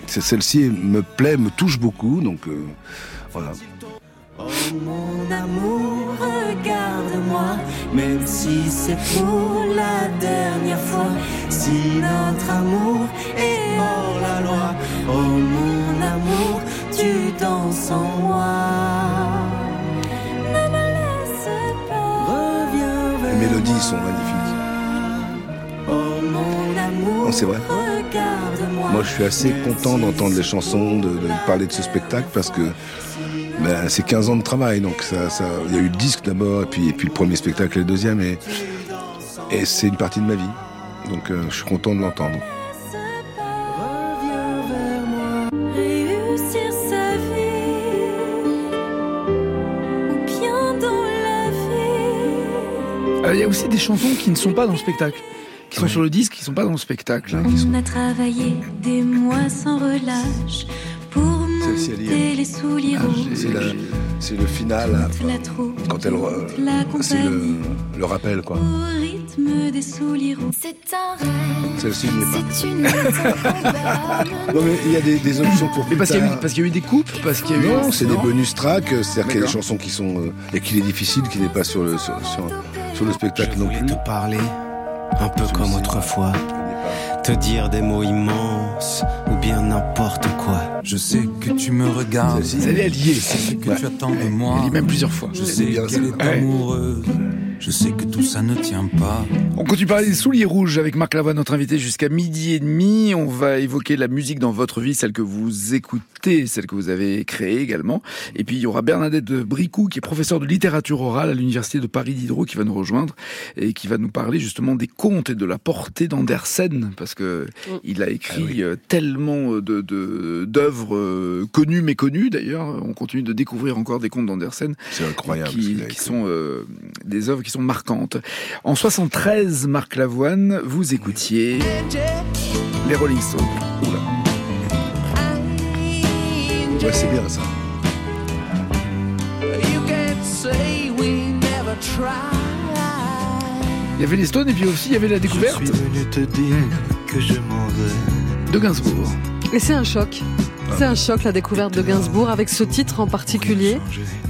Celle-ci me plaît, me touche beaucoup, donc euh, voilà. Mon amour, regarde-moi, même si c'est pour la dernière fois. Si notre amour est hors la loi, oh mon amour, tu danses en moi. Ne me laisse pas. Reviens vers Les mélodies sont magnifiques. Oh mon amour, Non, c'est vrai. regarde-moi. Moi, je suis assez content d'entendre les chansons, de, de parler de ce spectacle parce que ben, c'est 15 ans de travail. Donc, ça, ça, il y a eu le disque d'abord, et puis, et puis le premier spectacle et le deuxième, et, et c'est une partie de ma vie. Donc, euh, je suis content de l'entendre. Y a aussi des chansons qui ne sont pas dans le spectacle, qui sont sur le disque, qui ne sont pas dans le spectacle. hein, qui sont- On a travaillé des mois sans relâche pour monter les souliers Ah, rouges. C'est le final, hein, La troupe, quand elle. re- la C'est le, le rappel, quoi. au rythme des souliers rouges. C'est un rêve, Celle-ci n'y est pas. c'est une *laughs* Non, mais il y a des, des options pour Mais parce qu'il y, a eu- tard. parce qu'il y a eu des coupes, parce qu'il y a eu. Non, c'est des bonus tracks, euh, c'est-à-dire qu'il y a des chansons qui sont. euh, et qu'il est difficile, qui n'est pas sur le, sur, sur, sur le spectacle non plus. te parler, un peu comme autrefois. Te dire des mots immenses, ou bien n'importe quoi. Je sais que tu me regardes. Elle est liée. Je sais que tu attends de moi. Elle même plusieurs fois. Je sais qu'elle est. Ouais. Je sais que tout ça ne tient pas. On continue par les souliers rouges avec Marc Lavoie, notre invité, jusqu'à midi et demi. On va évoquer la musique dans votre vie, celle que vous écoutez, celle que vous avez créée également. Et puis il y aura Bernadette Bricou, qui est professeure de littérature orale à l'université de Paris Diderot, qui va nous rejoindre et qui va nous parler justement des contes et de la portée d'Andersen, parce que il a écrit euh, tellement de de- d'œuvres euh, connues, méconnues d'ailleurs. On continue de découvrir encore des contes d'Andersen. C'est incroyable. ce Qui, a sont euh, des œuvres qui sont marquantes. En 73, Marc Lavoine, vous écoutiez les Rolling Stones. Oula. Ouais, c'est bien ça. Il y avait les Stones et puis aussi il y avait la découverte Je suis venu te dire que je m'en vais. de Gainsbourg. Et c'est un choc. C'est un choc la découverte de Gainsbourg avec ce titre en particulier.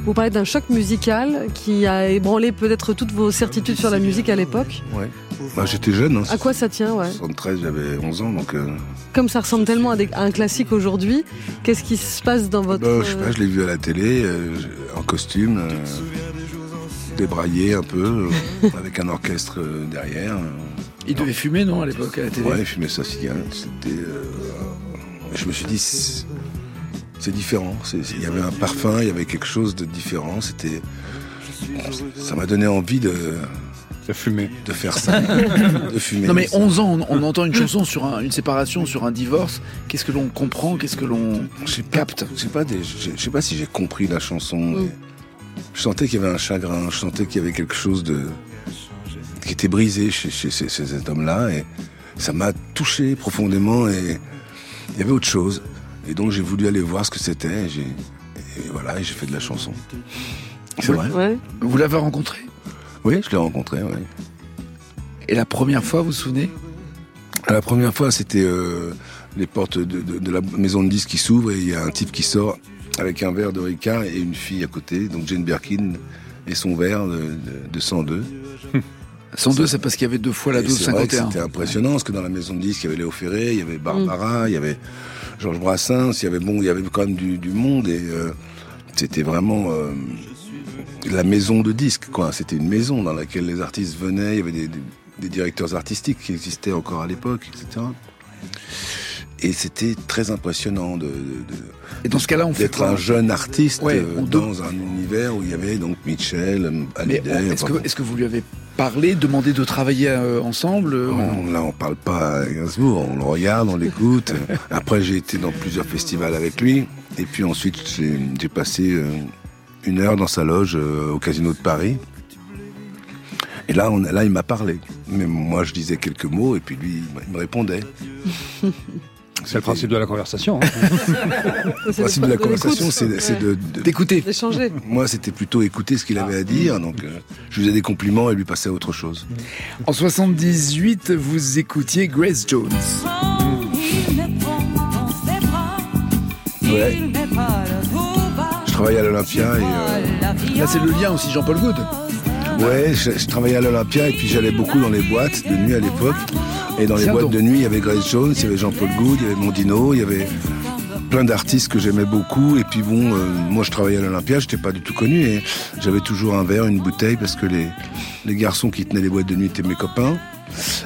Vous parlez d'un choc musical qui a ébranlé peut-être toutes vos certitudes sur la musique à l'époque. Ouais. Bah, J'étais jeune, hein, À quoi ça tient, ouais 73, j'avais 11 ans, donc. euh, Comme ça ressemble tellement à, des- à un classique aujourd'hui, qu'est-ce qui se passe dans votre... bah, je sais pas, je l'ai vu à la télé, euh, en costume, euh, débraillé un peu, euh, *laughs* avec un orchestre euh, derrière. Il devait fumer, non, à l'époque, à la télé? Ouais, il fumait sa cigarette. C'était. euh, Je me suis dit, c'est- différent. Il y avait un parfum, il y avait quelque chose de différent. C'était, ça m'a donné envie de de fumer, de faire ça, de fumer. Non mais 11 ans, on, on entend une chanson sur un- une séparation, sur un divorce. Qu'est-ce que l'on comprend Qu'est-ce que l'on capte? Je sais pas, des- je je sais pas si j'ai compris la chanson. mais Je sentais qu'il y avait un chagrin, je sentais qu'il y avait quelque chose de qui était brisé chez, chez, chez- chez cet homme-là et ça m'a touché profondément et il y avait autre chose. Et donc j'ai voulu aller voir ce que c'était. et voilà, et j'ai fait de la chanson. C'est vrai. Vous l'avez rencontré? Oui, je l'ai rencontré. Oui. Et la première fois, vous vous souvenez? La première fois, c'était euh, les portes de, de- de la maison de disques qui s'ouvrent et il y a un type qui sort avec un verre de Ricard et une fille à côté, donc Jane Birkin et son verre de, de, de 102. 102, *laughs* c'est parce qu'il y avait deux fois la Et dose c'est vrai que 51. C'était impressionnant parce que dans la maison de disques, il y avait Léo Ferré, il y avait Barbara, il y avait Georges Brassens, il y avait quand même du, monde et euh, c'était vraiment euh, la maison de disques, quoi. C'était une maison dans laquelle les artistes venaient, il y avait des directeurs artistiques qui existaient encore à l'époque, etc. Et c'était très impressionnant de, de- de- Et dans ce cas-là, on fait d'être un jeune artiste Ouais, euh, dans un univers où il y avait donc Mitchell, Mais Hallyday. est-ce que, vous lui avez parlé, demandé de travailler euh, ensemble euh, on- là, on parle pas à Gainsbourg, on le regarde, on l'écoute. *laughs* Après, j'ai été dans plusieurs festivals avec lui. Et puis ensuite, j'ai passé euh, une heure dans sa loge euh, au Casino de Paris. Et là, on, là il m'a parlé. Mais moi, je disais quelques mots et puis lui, il me répondait. *laughs* C'est le principe de la conversation. hein. *laughs* Le principe de la conversation, c'est c'est de, de- d'écouter. D'échanger. Moi, c'était plutôt écouter ce qu'il avait à dire. Donc, euh, je lui faisais des compliments et lui passais à autre chose. En 78, vous écoutiez Grace Jones. Ouais. Je travaillais à l'Olympia et. euh, Là, c'est le lien aussi, Jean-Paul Gaud. Ouais, je, je travaillais à l'Olympia et puis j'allais beaucoup dans les boîtes de nuit à l'époque. Et dans les Tiens boîtes donc. de nuit, il y avait Grace Jones, il y avait Jean-Paul Goud, il y avait Mondino, il y avait plein d'artistes que j'aimais beaucoup. Et puis bon, euh, moi je travaillais à l'Olympia, j'étais pas du tout connu et j'avais toujours un verre, une bouteille parce que les, les garçons qui tenaient les boîtes de nuit étaient mes copains.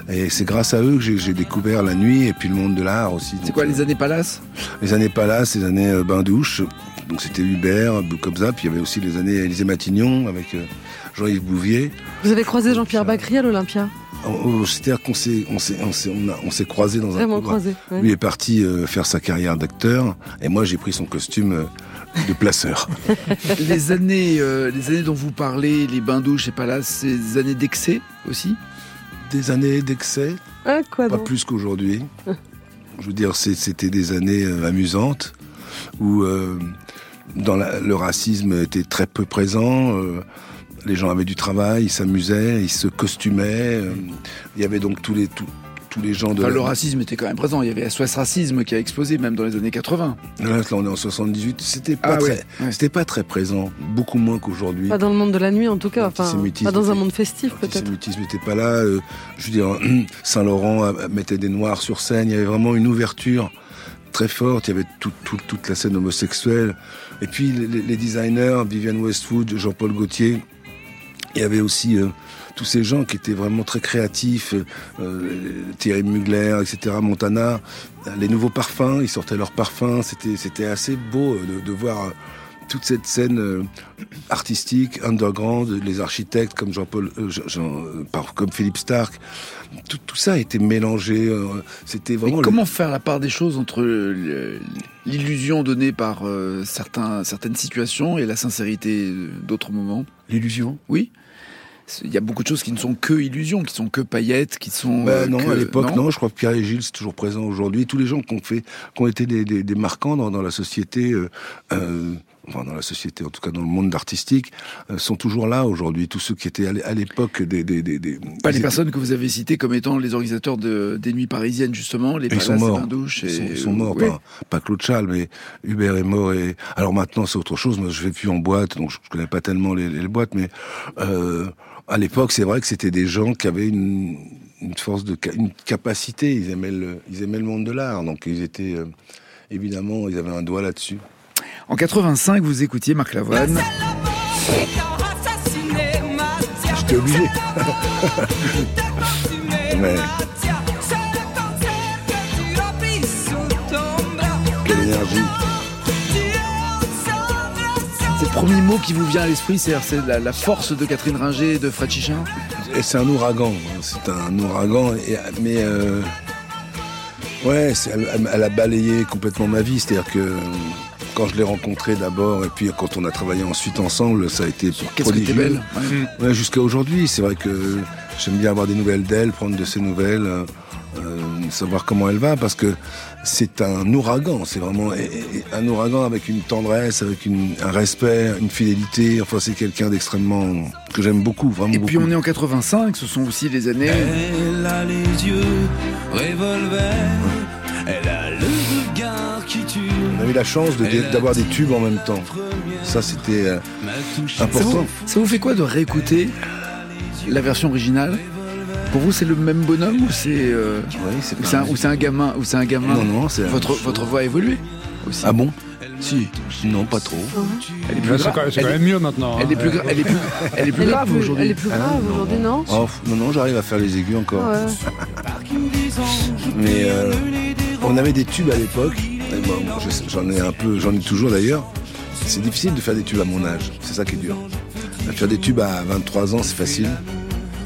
Et c'est grâce à eux que j'ai j'ai découvert la nuit et puis le monde de l'art aussi. C'est quoi, les années Palace Les années Palace, les années euh, Bain-Douche. Donc c'était Hubert, comme ça. Puis il y avait aussi les années Élysée Matignon avec euh, Jean-Yves Bouvier. Vous avez croisé Jean-Pierre Bacry à l'Olympia C'est-à-dire qu'on s'est, on s'est, on s'est, on a- on s'est croisés dans un Vraiment couloir. croisé, ouais. Lui est parti euh, faire sa carrière d'acteur et moi j'ai pris son costume euh, de placeur. *laughs* les années, euh, les années dont vous parlez, les bains douches et Palace, c'est des années d'excès aussi? Des années d'excès, Ah, quoi pas donc plus qu'aujourd'hui. Je veux dire, c'est- c'était des années euh, amusantes où euh, dans la- le racisme était très peu présent. euh, les gens avaient du travail, ils s'amusaient, ils se costumaient. euh, il y avait donc tous les tous, tous les gens de Enfin, la- Le racisme était quand même présent. Il y avait SOS Racisme qui a explosé même dans les années 80. Là, là, on est en 78. C'était pas Ah très, c'était pas très présent, beaucoup moins qu'aujourd'hui. Pas dans le monde de la nuit en tout cas, enfin, pas dans un monde festif peut-être. L'antisémitisme n'était pas là. euh, je veux dire, *clears throat* Saint-Laurent euh, mettait des noirs sur scène. Il y avait vraiment une ouverture très forte. Il y avait tout- tout- toute la scène homosexuelle. Et puis les, designers, Vivienne Westwood, Jean-Paul Gaultier. Il y avait aussi euh, tous ces gens qui étaient vraiment très créatifs, euh, euh, Thierry Mugler, etc., Montana, les nouveaux parfums, ils sortaient leurs parfums, c'était c'était assez beau euh, de, de voir euh, toute cette scène euh, artistique, underground, les architectes comme Jean-Paul, euh, Jean- Jean- euh, par- comme Philippe Stark, tout, tout ça a été mélangé. euh, c'était Mais vraiment. le- comment faire la part des choses entre l'illusion donnée par euh, certains, certaines situations et la sincérité d'autres moments? L'illusion? Oui. Il y a beaucoup de choses qui ne sont que illusions, qui sont que paillettes, qui sont. Bah euh, non, que- à l'époque, non. Je crois que Pierre et Gilles, c'est toujours présent aujourd'hui. Tous les gens qui ont fait, qui ont été des, des, des marquants dans, dans la société, euh, euh, enfin dans la société, en tout cas dans le monde artistique, euh, sont toujours là aujourd'hui. Tous ceux qui étaient à l'é- à l'époque des, des, des, des- Pas les personnes que vous avez citées comme étant les organisateurs de, des nuits parisiennes, justement, les Ils sont morts. Bains-Douches Ils et- sont, ils sont morts. Ouais. Pas, pas Claude Charles, mais Hubert est mort. Et alors maintenant, c'est autre chose. Moi, je vais plus en boîte, donc je connais pas tellement les, les boîtes. Mais euh, à l'époque, c'est vrai que c'était des gens qui avaient une, une force de, une capacité. Ils aimaient le, ils aimaient le monde de l'art, donc ils étaient euh, évidemment, ils avaient un doigt là-dessus. En 85, vous écoutiez Marc Lavoine. J'étais obligé. *laughs* mais quelle énergie. Premier mot qui vous vient à l'esprit, c'est la, la force de Catherine Ringer et de Fred Chichin? C'est un ouragan, hein. c'est un ouragan, et- mais euh, ouais, elle, a balayé complètement ma vie. C'est-à-dire que quand je l'ai rencontrée d'abord, et puis quand on a travaillé ensuite ensemble, ça a été prodigieux. belle ouais. Ouais, jusqu'à aujourd'hui, c'est vrai que j'aime bien avoir des nouvelles d'elle, prendre de ses nouvelles, euh, euh, savoir comment elle va, parce que c'est un ouragan, c'est vraiment un ouragan avec une tendresse, avec une- un respect, une fidélité. Enfin, c'est quelqu'un d'extrêmement que j'aime beaucoup, vraiment Et beaucoup. puis on est en 85, ce sont aussi les années... Elle a les yeux revolver. Elle a le regard qui tue. On a eu la chance de- d'avoir des tubes en même temps. Ça, c'était euh. Ça vous, important. ça vous fait quoi de réécouter la version originale? Pour vous, c'est le même bonhomme ou c'est euh, Oui, c'est ou pas c'est un, mal. ou c'est un gamin ou c'est un gamin Non, non, c'est la votre votre voix a évolué aussi. Ah bon Si. Non, pas trop. Elle est plus C'est grave. quand même, c'est Elle quand est- même mieux maintenant. hein. Elle est plus, elle est plus, elle est plus Elle est grave aujourd'hui. Elle est plus grave aujourd'hui, non Oh, non, non, j'arrive à faire les aigus encore. Ouais. Mais euh, on avait des tubes à l'époque. J'en ai un peu, j'en ai toujours d'ailleurs. C'est difficile de faire des tubes à mon âge. C'est ça qui est dur. Faire des tubes à 23 ans, c'est facile.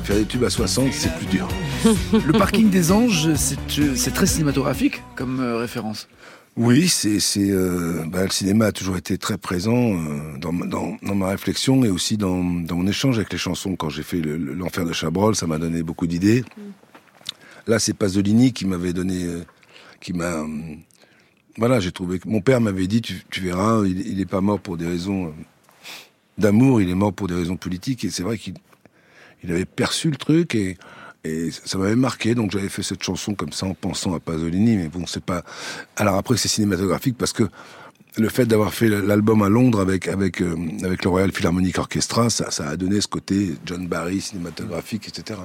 Faire des tubes à 60, c'est plus dur. *laughs* Le parking des anges, c'est euh, très cinématographique comme euh, référence. Oui, c'est, euh, bah, le cinéma a toujours été très présent dans, ma- réflexion et aussi dans, mon échange avec les chansons. Quand j'ai fait le- le- l'enfer de Chabrol, ça m'a donné beaucoup d'idées. Là, c'est Pasolini qui m'avait donné, qui m'a, voilà, j'ai trouvé que mon père m'avait dit, tu, verras, il, il est pas mort pour des raisons d'amour, il est mort pour des raisons politiques. Et c'est vrai qu'il il avait perçu le truc et, et ça m'avait marqué. Donc j'avais fait cette chanson comme ça en pensant à Pasolini. Mais bon, c'est pas. Alors après, c'est cinématographique parce que le fait d'avoir fait l'album à Londres avec avec euh, avec le Royal Philharmonic Orchestra, ça, ça a donné ce côté John Barry cinématographique, etc.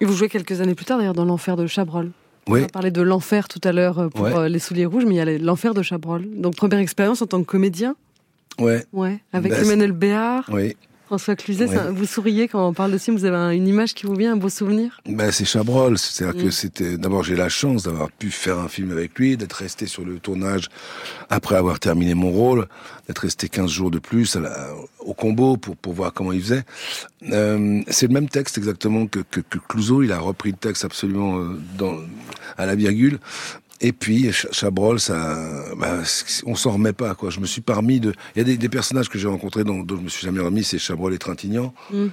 Et vous jouez quelques années plus tard d'ailleurs dans l'enfer de Chabrol. Oui. On a parlé de l'enfer tout à l'heure euh, pour Ouais. euh, les souliers rouges, mais il y a l'enfer de Chabrol. Donc première expérience en tant que comédien, Ouais. ouais, avec Bah, Emmanuel Béard, Oui. François Cluzet. Ça- vous souriez quand on parle de film, vous avez un- une image qui vous vient, un beau souvenir? Ben, c'est Chabrol. C'est-à-dire Mm. que c'était. D'abord, j'ai la chance d'avoir pu faire un film avec lui, d'être resté sur le tournage après avoir terminé mon rôle, d'être resté 15 jours de plus la- au combo pour, pour voir comment il faisait. Euh, c'est le même texte exactement que, que, que Clouseau. Il a repris le texte absolument euh, dans, à la virgule. Et puis Ch- Chabrol, ça, bah, on s'en remet pas quoi. Je me suis parmi de. Il y a des, des personnages que j'ai rencontrés dont, dont je me suis jamais remis, c'est Chabrol et Trintignant. Mm.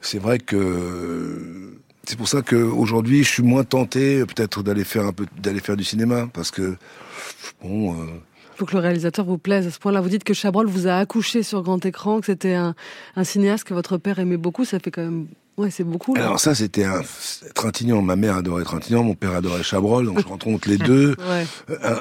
C'est vrai que c'est pour ça qu'aujourd'hui, je suis moins tenté peut-être d'aller faire un peu d'aller faire du cinéma parce que bon. euh, Il faut que le réalisateur vous plaise à ce point-là. Vous dites que Chabrol vous a accouché sur grand écran, que c'était un, un cinéaste que votre père aimait beaucoup. Ça fait quand même. Ouais, c'est beaucoup. Là. Alors ça, c'était un Trintignant. Ma mère adorait Trintignant, mon père adorait Chabrol, donc je rencontre les deux. *laughs* Ouais. Euh,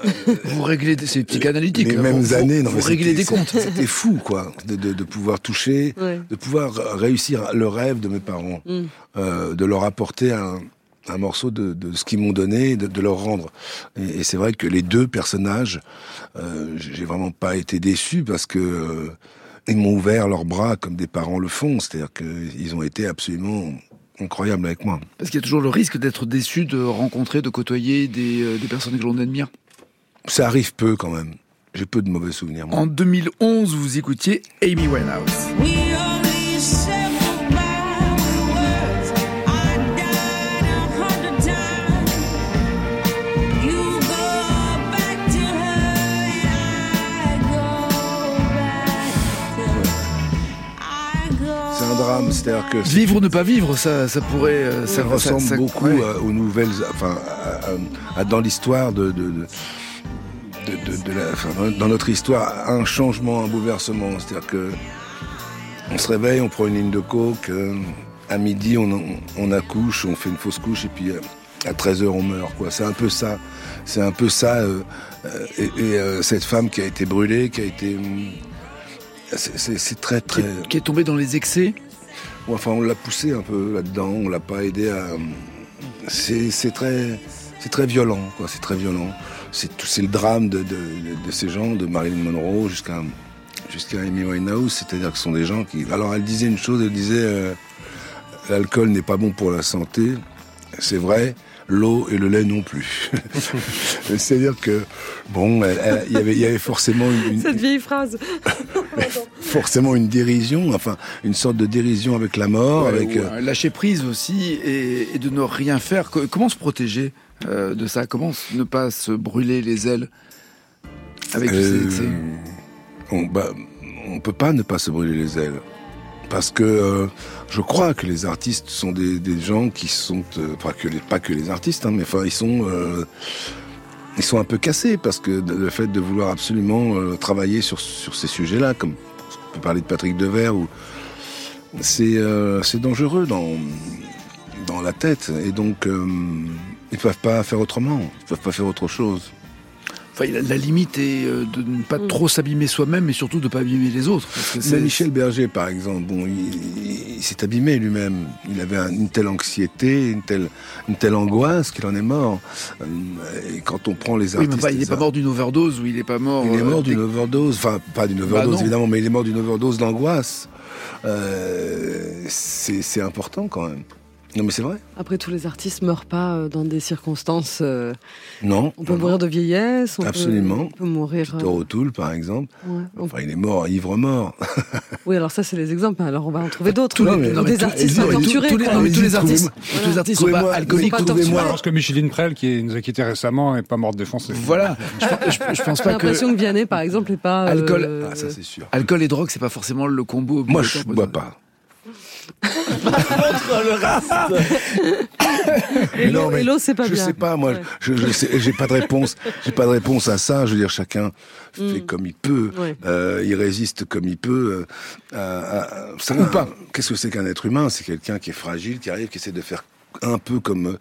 Vous réglez, des- c'est psychanalytique. les hein. mêmes Vous- années. Vous, non, vous réglez des comptes. c'était- C'était fou, quoi, de, de, de pouvoir toucher, Ouais. de pouvoir réussir le rêve de mes parents, Mm. euh, de leur apporter un, un morceau de, de ce qu'ils m'ont donné, de, de leur rendre. Et, et c'est vrai que les deux personnages, euh, j'ai vraiment pas été déçu parce que euh, ils m'ont ouvert leurs bras comme des parents le font. C'est-à-dire qu'ils ont été absolument incroyables avec moi. Parce qu'il y a toujours le risque d'être déçu de rencontrer, de côtoyer des, euh, des personnes que l'on admire? Ça arrive peu quand même. J'ai peu de mauvais souvenirs. moi. En 2011, vous écoutiez Amy Winehouse. C'est-à-dire que Vivre ou ne pas vivre, ça, ça pourrait. euh, ça ça ressemble ça- beaucoup ouais. à- aux nouvelles, enfin, à- à- à- dans l'histoire de, de, de, de- de- de la, enfin, dans- notre histoire, un changement, un bouleversement. C'est-à-dire que on se réveille, on prend une ligne de coke, euh, à midi on, on, accouche, on fait une fausse couche et puis euh, à 13 heures on meurt. Quoi. C'est un peu ça. C'est un peu ça. euh, et et, cette femme qui a été brûlée, qui a été, hum, c'est- très Qui très. est, qui est tombé dans les excès. Enfin, on l'a poussé un peu là-dedans, on l'a pas aidé à. C'est très, c'est très violent, quoi. C'est très violent. C'est tout, c'est le drame de, de, de- de ces gens, de Marilyn Monroe jusqu'à jusqu'à Amy Winehouse. C'est-à-dire que ce sont des gens qui. Alors, elle disait une chose, elle disait euh, l'alcool n'est pas bon pour la santé. C'est vrai. L'eau et le lait non plus. *laughs* C'est-à-dire que bon, il y avait, il y avait forcément une, Cette vieille phrase. *laughs* forcément une dérision, enfin une sorte de dérision avec la mort, Ouais, avec euh, lâcher prise aussi et, et de ne rien faire. Co- Comment se protéger euh, de ça? Comment ne pas se brûler les ailes avec ces Euh, excès on, bah, on peut pas ne pas se brûler les ailes. Parce que euh, je crois que les artistes sont des, des gens qui sont, euh, enfin que les, pas que les artistes, hein, mais enfin ils sont, euh, ils sont un peu cassés parce que le fait de vouloir absolument euh, travailler sur sur ces sujets-là, comme on peut parler de Patrick Devers, euh, c'est dangereux dans dans la tête et donc euh, ils peuvent pas faire autrement, ils peuvent pas faire autre chose. Enfin, la, limite est euh, de ne pas trop s'abîmer soi-même, mais surtout de ne pas abîmer les autres. Parce que Mais c'est- Michel Berger, par exemple, bon, il, il- il s'est abîmé lui-même. Il avait un- une telle anxiété, une telle, une telle angoisse qu'il en est mort. Euh, Et quand on prend les Oui, artistes, mais pas- il n'est pas mort d'une overdose ou il n'est pas mort. Il est euh, mort d'une overdose, enfin pas d'une overdose Bah évidemment, mais il est mort d'une overdose d'angoisse. Euh, c'est important quand même. Non mais c'est vrai. Après, tous les artistes meurent pas euh, dans des circonstances. euh, Non. On peut mourir de vieillesse. On peut- Absolument. on peut mourir. euh, Peter O'Toole, par exemple. ouais. On- Enfin, il est mort, ivre mort. *laughs* Oui, alors ça, c'est les exemples. Alors, on va en trouver d'autres. Tous les- non, des artistes tous- torturés. tous les- non, mais tous les artistes, trouvez-moi- tous les artistes sont pas trouvez-moi- alcooliques. Torturés. Je pense que Micheline Prel, qui nous a quittés récemment, n'est pas morte défoncée. Voilà. Je, je- je pense J'ai pas l'impression que que Vianney, par exemple, n'est pas. euh, Alcool- Ah, ça c'est sûr. alcool et drogue, c'est pas forcément le combo. Moi, je bois pas. *laughs* Et l'eau, Non, mais et l'eau, c'est pas je bien. sais pas, moi, Ouais. je, je sais, j'ai pas de réponse, j'ai pas de réponse à ça. Je veux dire, chacun fait Mm. comme il peut, Ouais. euh, il résiste comme il peut. Euh, à- à- ça, ou pas. Qu'est-ce que c'est qu'un être humain? C'est quelqu'un qui est fragile, qui arrive, qui essaie de faire un peu comme euh,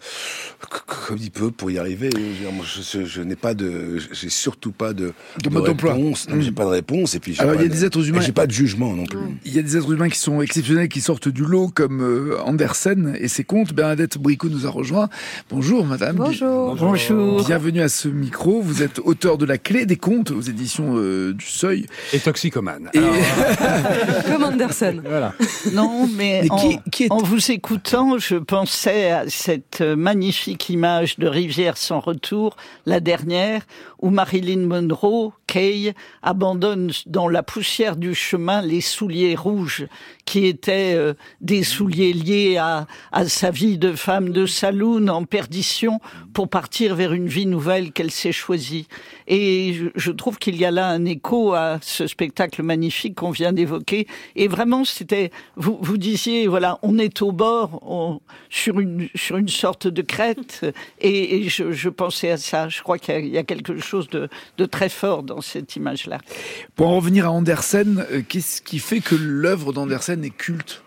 comme il peut pour y arriver. Je, je, je- je n'ai pas de, j'ai surtout pas de, De mode d'emploi. réponse. Non, J'ai pas de réponse et puis Alors, il y a de- des êtres humains- J'ai pas de jugement non plus. Il y a des êtres humains qui sont exceptionnels, qui sortent du lot, comme euh, Andersen et ses contes. Bernadette Bricot nous a rejoint. Bonjour, madame. Bonjour. Bonjour. Bienvenue à ce micro. Vous êtes auteur de La Clé des contes aux éditions euh, du Seuil. Et toxicomane. Et- Alors, Comme Andersen. voilà. Non, mais, Mais en, qui- qui est- en vous écoutant, je pensais à cette euh, magnifique image de Rivière sans retour, la dernière, où Marilyn Monroe, Kay, abandonne dans la poussière du chemin les souliers rouges, qui étaient euh, des souliers liés à, sa vie de femme de saloon en perdition pour partir vers une vie nouvelle qu'elle s'est choisie. Et je, trouve qu'il y a là un écho à ce spectacle magnifique qu'on vient d'évoquer. Et vraiment, c'était, vous, disiez, voilà, on est au bord, on- sur une sur une sorte de crête, et, je, je pensais à ça. Je crois qu'il y y, a quelque chose de, de très fort dans cette image-là. Pour en revenir à Andersen, euh, qu'est-ce qui fait que l'œuvre d'Andersen est culte?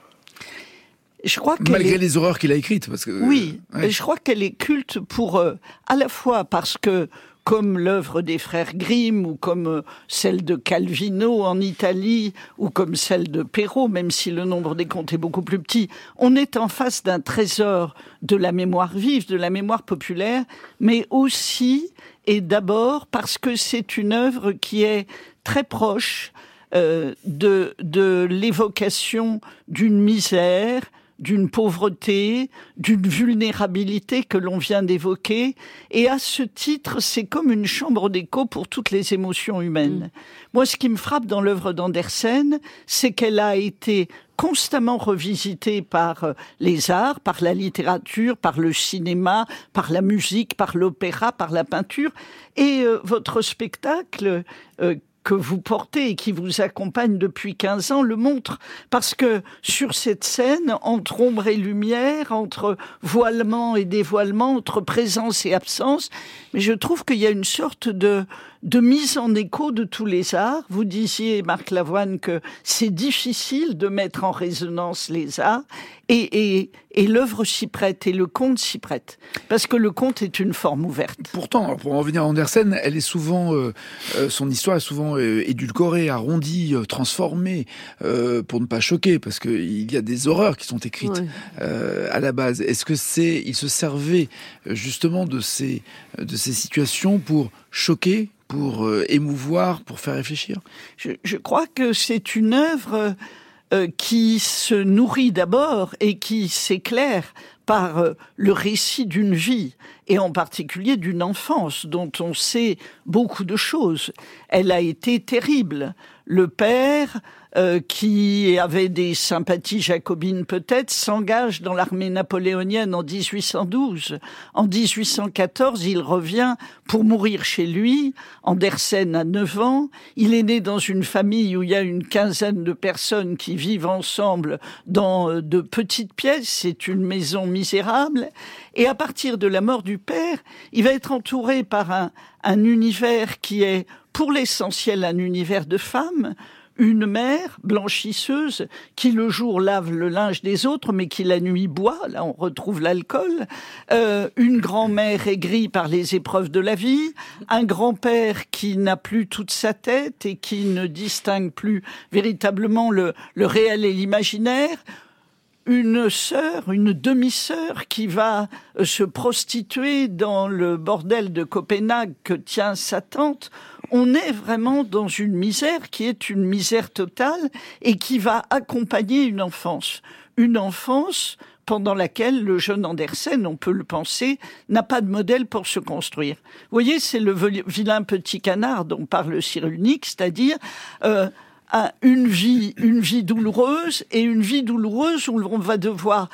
Je crois qu'elle Malgré est- les horreurs qu'il a écrites. Parce que, euh, Oui, ouais. je crois qu'elle est culte pour euh, à la fois parce que comme l'œuvre des frères Grimm ou comme euh, celle de Calvino en Italie ou comme celle de Perrault, même si le nombre des contes est beaucoup plus petit, on est en face d'un trésor de la mémoire vive, de la mémoire populaire, mais aussi et d'abord parce que c'est une œuvre qui est très proche euh, de, de l'évocation d'une misère, d'une pauvreté, d'une vulnérabilité que l'on vient d'évoquer. Et à ce titre, c'est comme une chambre d'écho pour toutes les émotions humaines. Moi, ce qui me frappe dans l'œuvre d'Andersen, c'est qu'elle a été constamment revisitée par euh, les arts, par la littérature, par le cinéma, par la musique, par l'opéra, par la peinture. Et euh, votre spectacle, euh, que vous portez et qui vous accompagne depuis 15 ans le montre. Parce que sur cette scène, entre ombre et lumière, entre voilement et dévoilement, entre présence et absence, mais je trouve qu'il y a une sorte de, de mise en écho de tous les arts. Vous disiez, Marc Lavoine, que c'est difficile de mettre en résonance les arts et, et, et l'œuvre s'y prête et le conte s'y prête. Parce que le conte est une forme ouverte. Pourtant, pour en revenir à Andersen, elle est souvent, euh, euh, son histoire est souvent euh, édulcorée, arrondie, euh, transformée, euh, pour ne pas choquer, parce qu'il y a des horreurs qui sont écrites Ouais. euh, à la base. Est-ce que c'est, il se servait justement de ces, de ces situations pour choquer, pour euh, émouvoir, pour faire réfléchir? Je, je crois que c'est une œuvre euh, qui se nourrit d'abord et qui s'éclaire par euh, le récit d'une vie, et en particulier d'une enfance dont on sait beaucoup de choses. Elle a été terrible. Le père, euh, qui avait des sympathies jacobines peut-être, s'engage dans l'armée napoléonienne en 1812. En 1814, il revient pour mourir chez lui. Andersen a 9 ans. Il est né dans une famille où il y a une quinzaine de personnes qui vivent ensemble dans euh, de petites pièces. C'est une maison misérable. Et à partir de la mort du père, il va être entouré par un, un univers qui est pour l'essentiel un univers de femmes, une mère blanchisseuse qui le jour lave le linge des autres mais qui la nuit boit, là on retrouve l'alcool, euh, une grand-mère aigrie par les épreuves de la vie, un grand-père qui n'a plus toute sa tête et qui ne distingue plus véritablement le, le réel et l'imaginaire, une sœur, une demi-sœur qui va euh, se prostituer dans le bordel de Copenhague que tient sa tante, on est vraiment dans une misère qui est une misère totale et qui va accompagner une enfance. Une enfance pendant laquelle le jeune Andersen, on peut le penser, n'a pas de modèle pour se construire. Vous voyez, c'est le vilain petit canard dont parle Cyrulnik, c'est-à-dire euh, un- une vie, une vie douloureuse et une vie douloureuse où on va devoir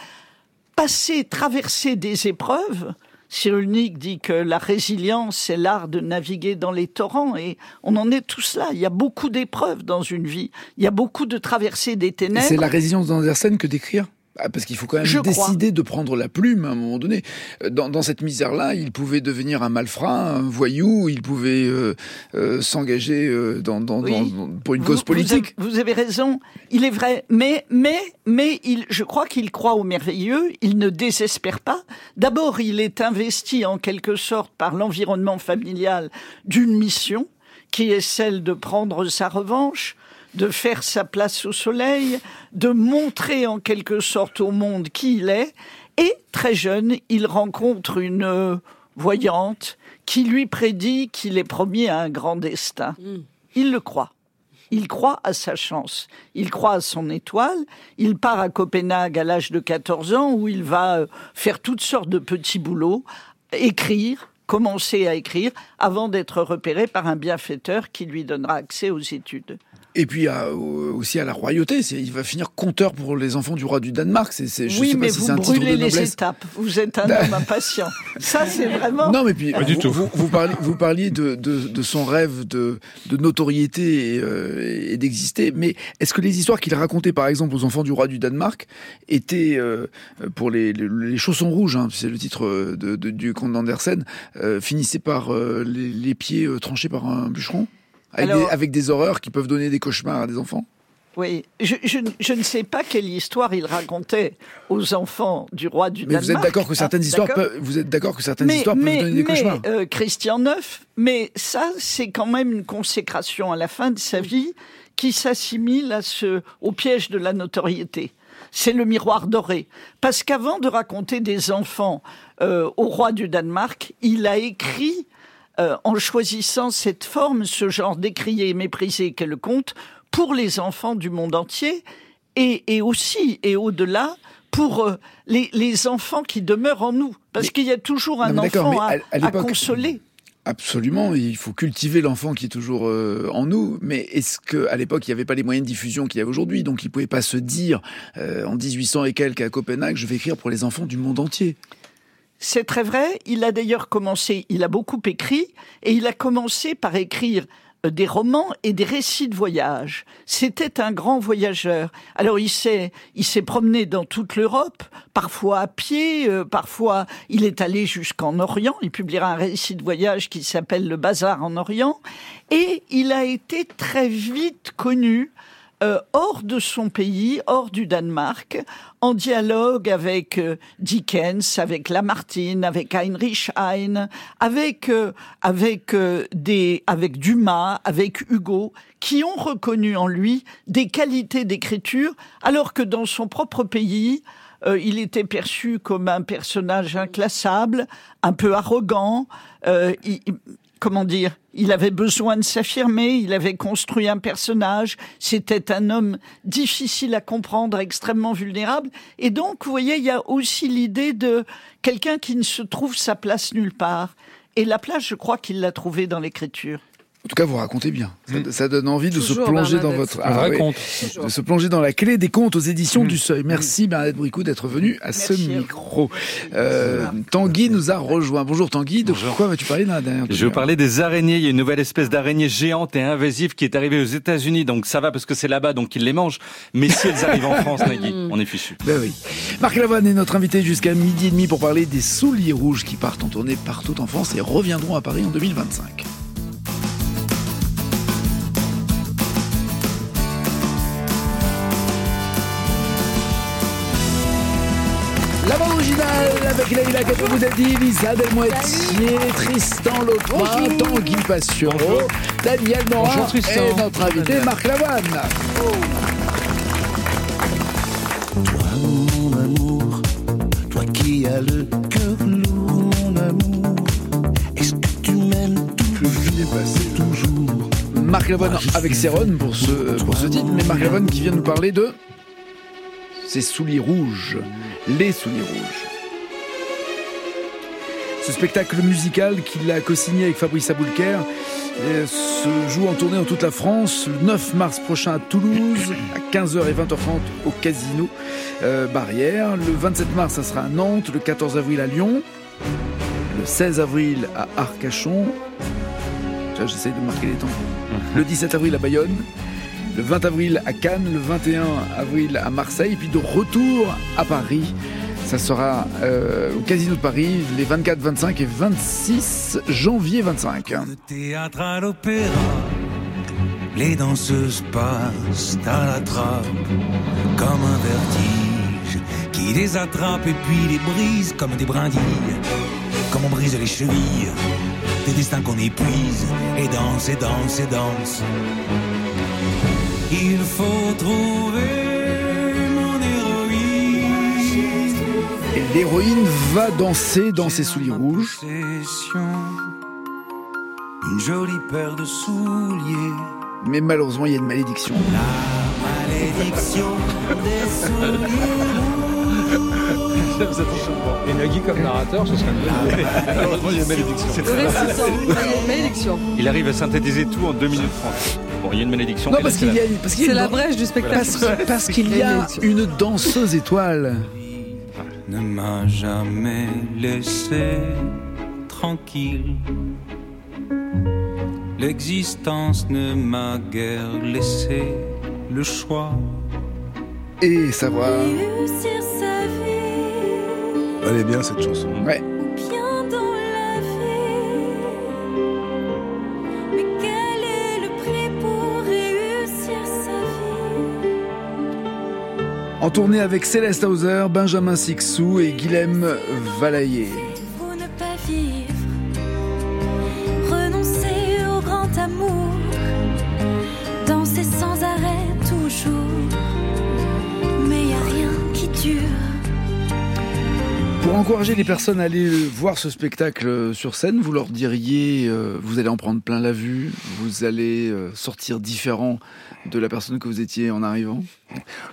passer, traverser des épreuves. Cyrulnik dit que la résilience, c'est l'art de naviguer dans les torrents et on en est tous là. Il y a beaucoup d'épreuves dans une vie. Il y a beaucoup de traversées des ténèbres. c'est la résilience d'Andersen que d'écrire? Ah, parce qu'il faut quand même Je crois. décider de prendre la plume à un moment donné. Euh, Dans, dans cette misère-là, il pouvait devenir un malfrat, un voyou, il pouvait euh, euh, s'engager euh, dans, dans- Oui. dans- pour une Vous- cause vous politique. avez- Vous avez, raison, il est vrai, mais mais mais il, je crois qu'il croit au merveilleux. Il ne désespère pas. D'abord, il est investi en quelque sorte par l'environnement familial d'une mission qui est celle de prendre sa revanche, de faire sa place au soleil, de montrer en quelque sorte au monde qui il est. Et très jeune, il rencontre une euh, voyante qui lui prédit qu'il est promis à un grand destin. Il le croit. Il croit à sa chance, il croit à son étoile, il part à Copenhague à l'âge de 14 ans où il va euh, faire toutes sortes de petits boulots, écrire, commencer à écrire, avant d'être repéré par un bienfaiteur qui lui donnera accès aux études. Et puis à- au- aussi à la royauté. Il va finir conteur pour les enfants du roi du Danemark. C'est, c'est- je oui, sais mais pas vous un brûlez les étapes, vous êtes un homme *laughs* impatient. Ça, c'est vraiment... Non, mais puis Pas du vous, tout. Vous, vous parliez, vous parliez de, de, de son rêve de, de notoriété et, euh, et d'exister. Mais est-ce que les histoires qu'il racontait, par exemple, aux enfants du roi du Danemark, étaient euh, pour les, les, les chaussons rouges, hein, c'est le titre euh, de, de- du comte d'Andersen, euh, finissaient par euh, les, les pieds euh, tranchés par un bûcheron, avec, Alors- des, avec des horreurs qui peuvent donner des cauchemars à des enfants. Oui, je, je, je ne sais pas quelle histoire il racontait aux enfants du roi du Mais Danemark. vous êtes d'accord que certaines Ah, histoires d'accord. peuvent, vous êtes d'accord que certaines mais, histoires peuvent donner des mais, cauchemars. euh, Christian IX, mais ça, c'est quand même une consécration à la fin de sa vie qui s'assimile à ce, au piège de la notoriété. C'est le miroir doré. Parce qu'avant de raconter des enfants euh, au roi du Danemark, il a écrit, euh, en choisissant cette forme, ce genre décrié et méprisé qu'est le conte, pour les enfants du monde entier, et, et aussi, et au-delà, pour euh, les, les enfants qui demeurent en nous. Parce qu'il y a toujours un Non, enfant à, à- à à l'époque- consoler. Absolument, il faut cultiver l'enfant qui est toujours euh, en nous. Mais est-ce que à l'époque il n'y avait pas les moyens de diffusion qu'il y a aujourd'hui, donc il pouvait pas se dire euh, en 1800 et quelques à Copenhague, je vais écrire pour les enfants du monde entier. C'est très vrai. Il a d'ailleurs commencé, il a beaucoup écrit, et il a commencé par écrire euh, des romans et des récits de voyage. C'était un grand voyageur. Alors il s'est, il s'est promené dans toute l'Europe, parfois à pied, euh, parfois il est allé jusqu'en Orient. Il publiera un récit de voyage qui s'appelle Le Bazar en Orient, et il a été très vite connu euh, hors de son pays, hors du Danemark, en dialogue avec euh, Dickens, avec Lamartine, avec Heinrich Heine, avec euh, avec euh, des avec Dumas, avec Hugo, qui ont reconnu en lui des qualités d'écriture, alors que dans son propre pays, euh, il était perçu comme un personnage inclassable, un peu arrogant. euh, il- comment dire, il avait besoin de s'affirmer, il avait construit un personnage, c'était un homme difficile à comprendre, extrêmement vulnérable. Et donc, vous voyez, il y a aussi l'idée de quelqu'un qui ne se trouve sa place nulle part. Et la place, je crois qu'il l'a trouvée dans l'écriture. En tout cas, vous racontez bien. Ça, ça donne envie de se plonger dans votre Un vrai oui. conte. de se plonger dans la clé des contes aux éditions du Seuil. Merci Bernadette Bricou d'être venue à ce Merci micro. Euh, Tanguy nous a rejoint. Bonjour Tanguy. De quoi vas-tu parler dans la dernière Je vais vous parler des araignées. Il y a une nouvelle espèce d'araignée géante et invasive qui est arrivée aux États-Unis. Donc ça va parce que c'est là-bas, donc ils les mangent. Mais si elles arrivent en *laughs* France, Nagui, on est fichu. Ben oui. Marc Lavoine est notre invité jusqu'à midi et demi pour parler des souliers rouges qui partent en tournée partout en France et reviendront à Paris en 2025. Originale avec Leïla Kapoudadi, Lisa Delmoitier, Tristan Lautroy, Tanguy Passioro, Daniel Morin Bonjour, Tristan. et notre invité Marc Lavoine. mon amour, toi qui as le cœur lourd, mon amour. Est-ce que tu m'aimes toujours? Marc Lavoine avec Céron pour ce, pour ce titre, mais Marc Lavoine qui vient nous parler de ses souliers rouges, les souliers rouges. Ce spectacle musical qu'il a co-signé avec Fabrice Aboulker euh, se joue en tournée en toute la France le 9 mars prochain à Toulouse, à 15h et 20h30 au Casino euh, Barrière. Le 27 mars, ça sera à Nantes, le 14 avril à Lyon, le 16 avril à Arcachon. Là, J'essaye de marquer les temps. Le 17 avril à Bayonne, le 20 avril à Cannes, le 21 avril à Marseille, puis de retour à Paris. Ça sera euh, au Casino de Paris les 24, 25 et 26 janvier 25. Théâtre à l'opéra, les danseuses passent à la trappe comme un vertige qui les attrape et puis les brise comme des brindilles, comme on brise les chevilles, des destins qu'on épuise et danse et danse et danse. Il faut trouver mon héroïne. Et l'héroïne va danser dans ses souliers rouges. Une jolie paire de souliers. Mais malheureusement, il y a une malédiction. Malédiction des souliers. Et Nagui comme narrateur, ce serait mieux. Malheureusement, il y a une malédiction. Il y a une malédiction. Il arrive à synthétiser tout en 2 minutes 30. Bon, il y a une malédiction. Non, parce qu'il y a, c'est parce qu'il y a C'est une la brèche du spectacle. parce, parce qu'il y a une danseuse étoile. ne m'a jamais laissé tranquille. L'existence ne m'a guère laissé le choix. Et savoir. Elle est bien cette chanson. Ouais. En tournée avec Céleste Hauser, Benjamin Sixou et Guilhem Valaillé. Pour encourager les personnes à aller voir ce spectacle sur scène, vous leur diriez, euh, vous allez en prendre plein la vue, vous allez euh, sortir différent de la personne que vous étiez en arrivant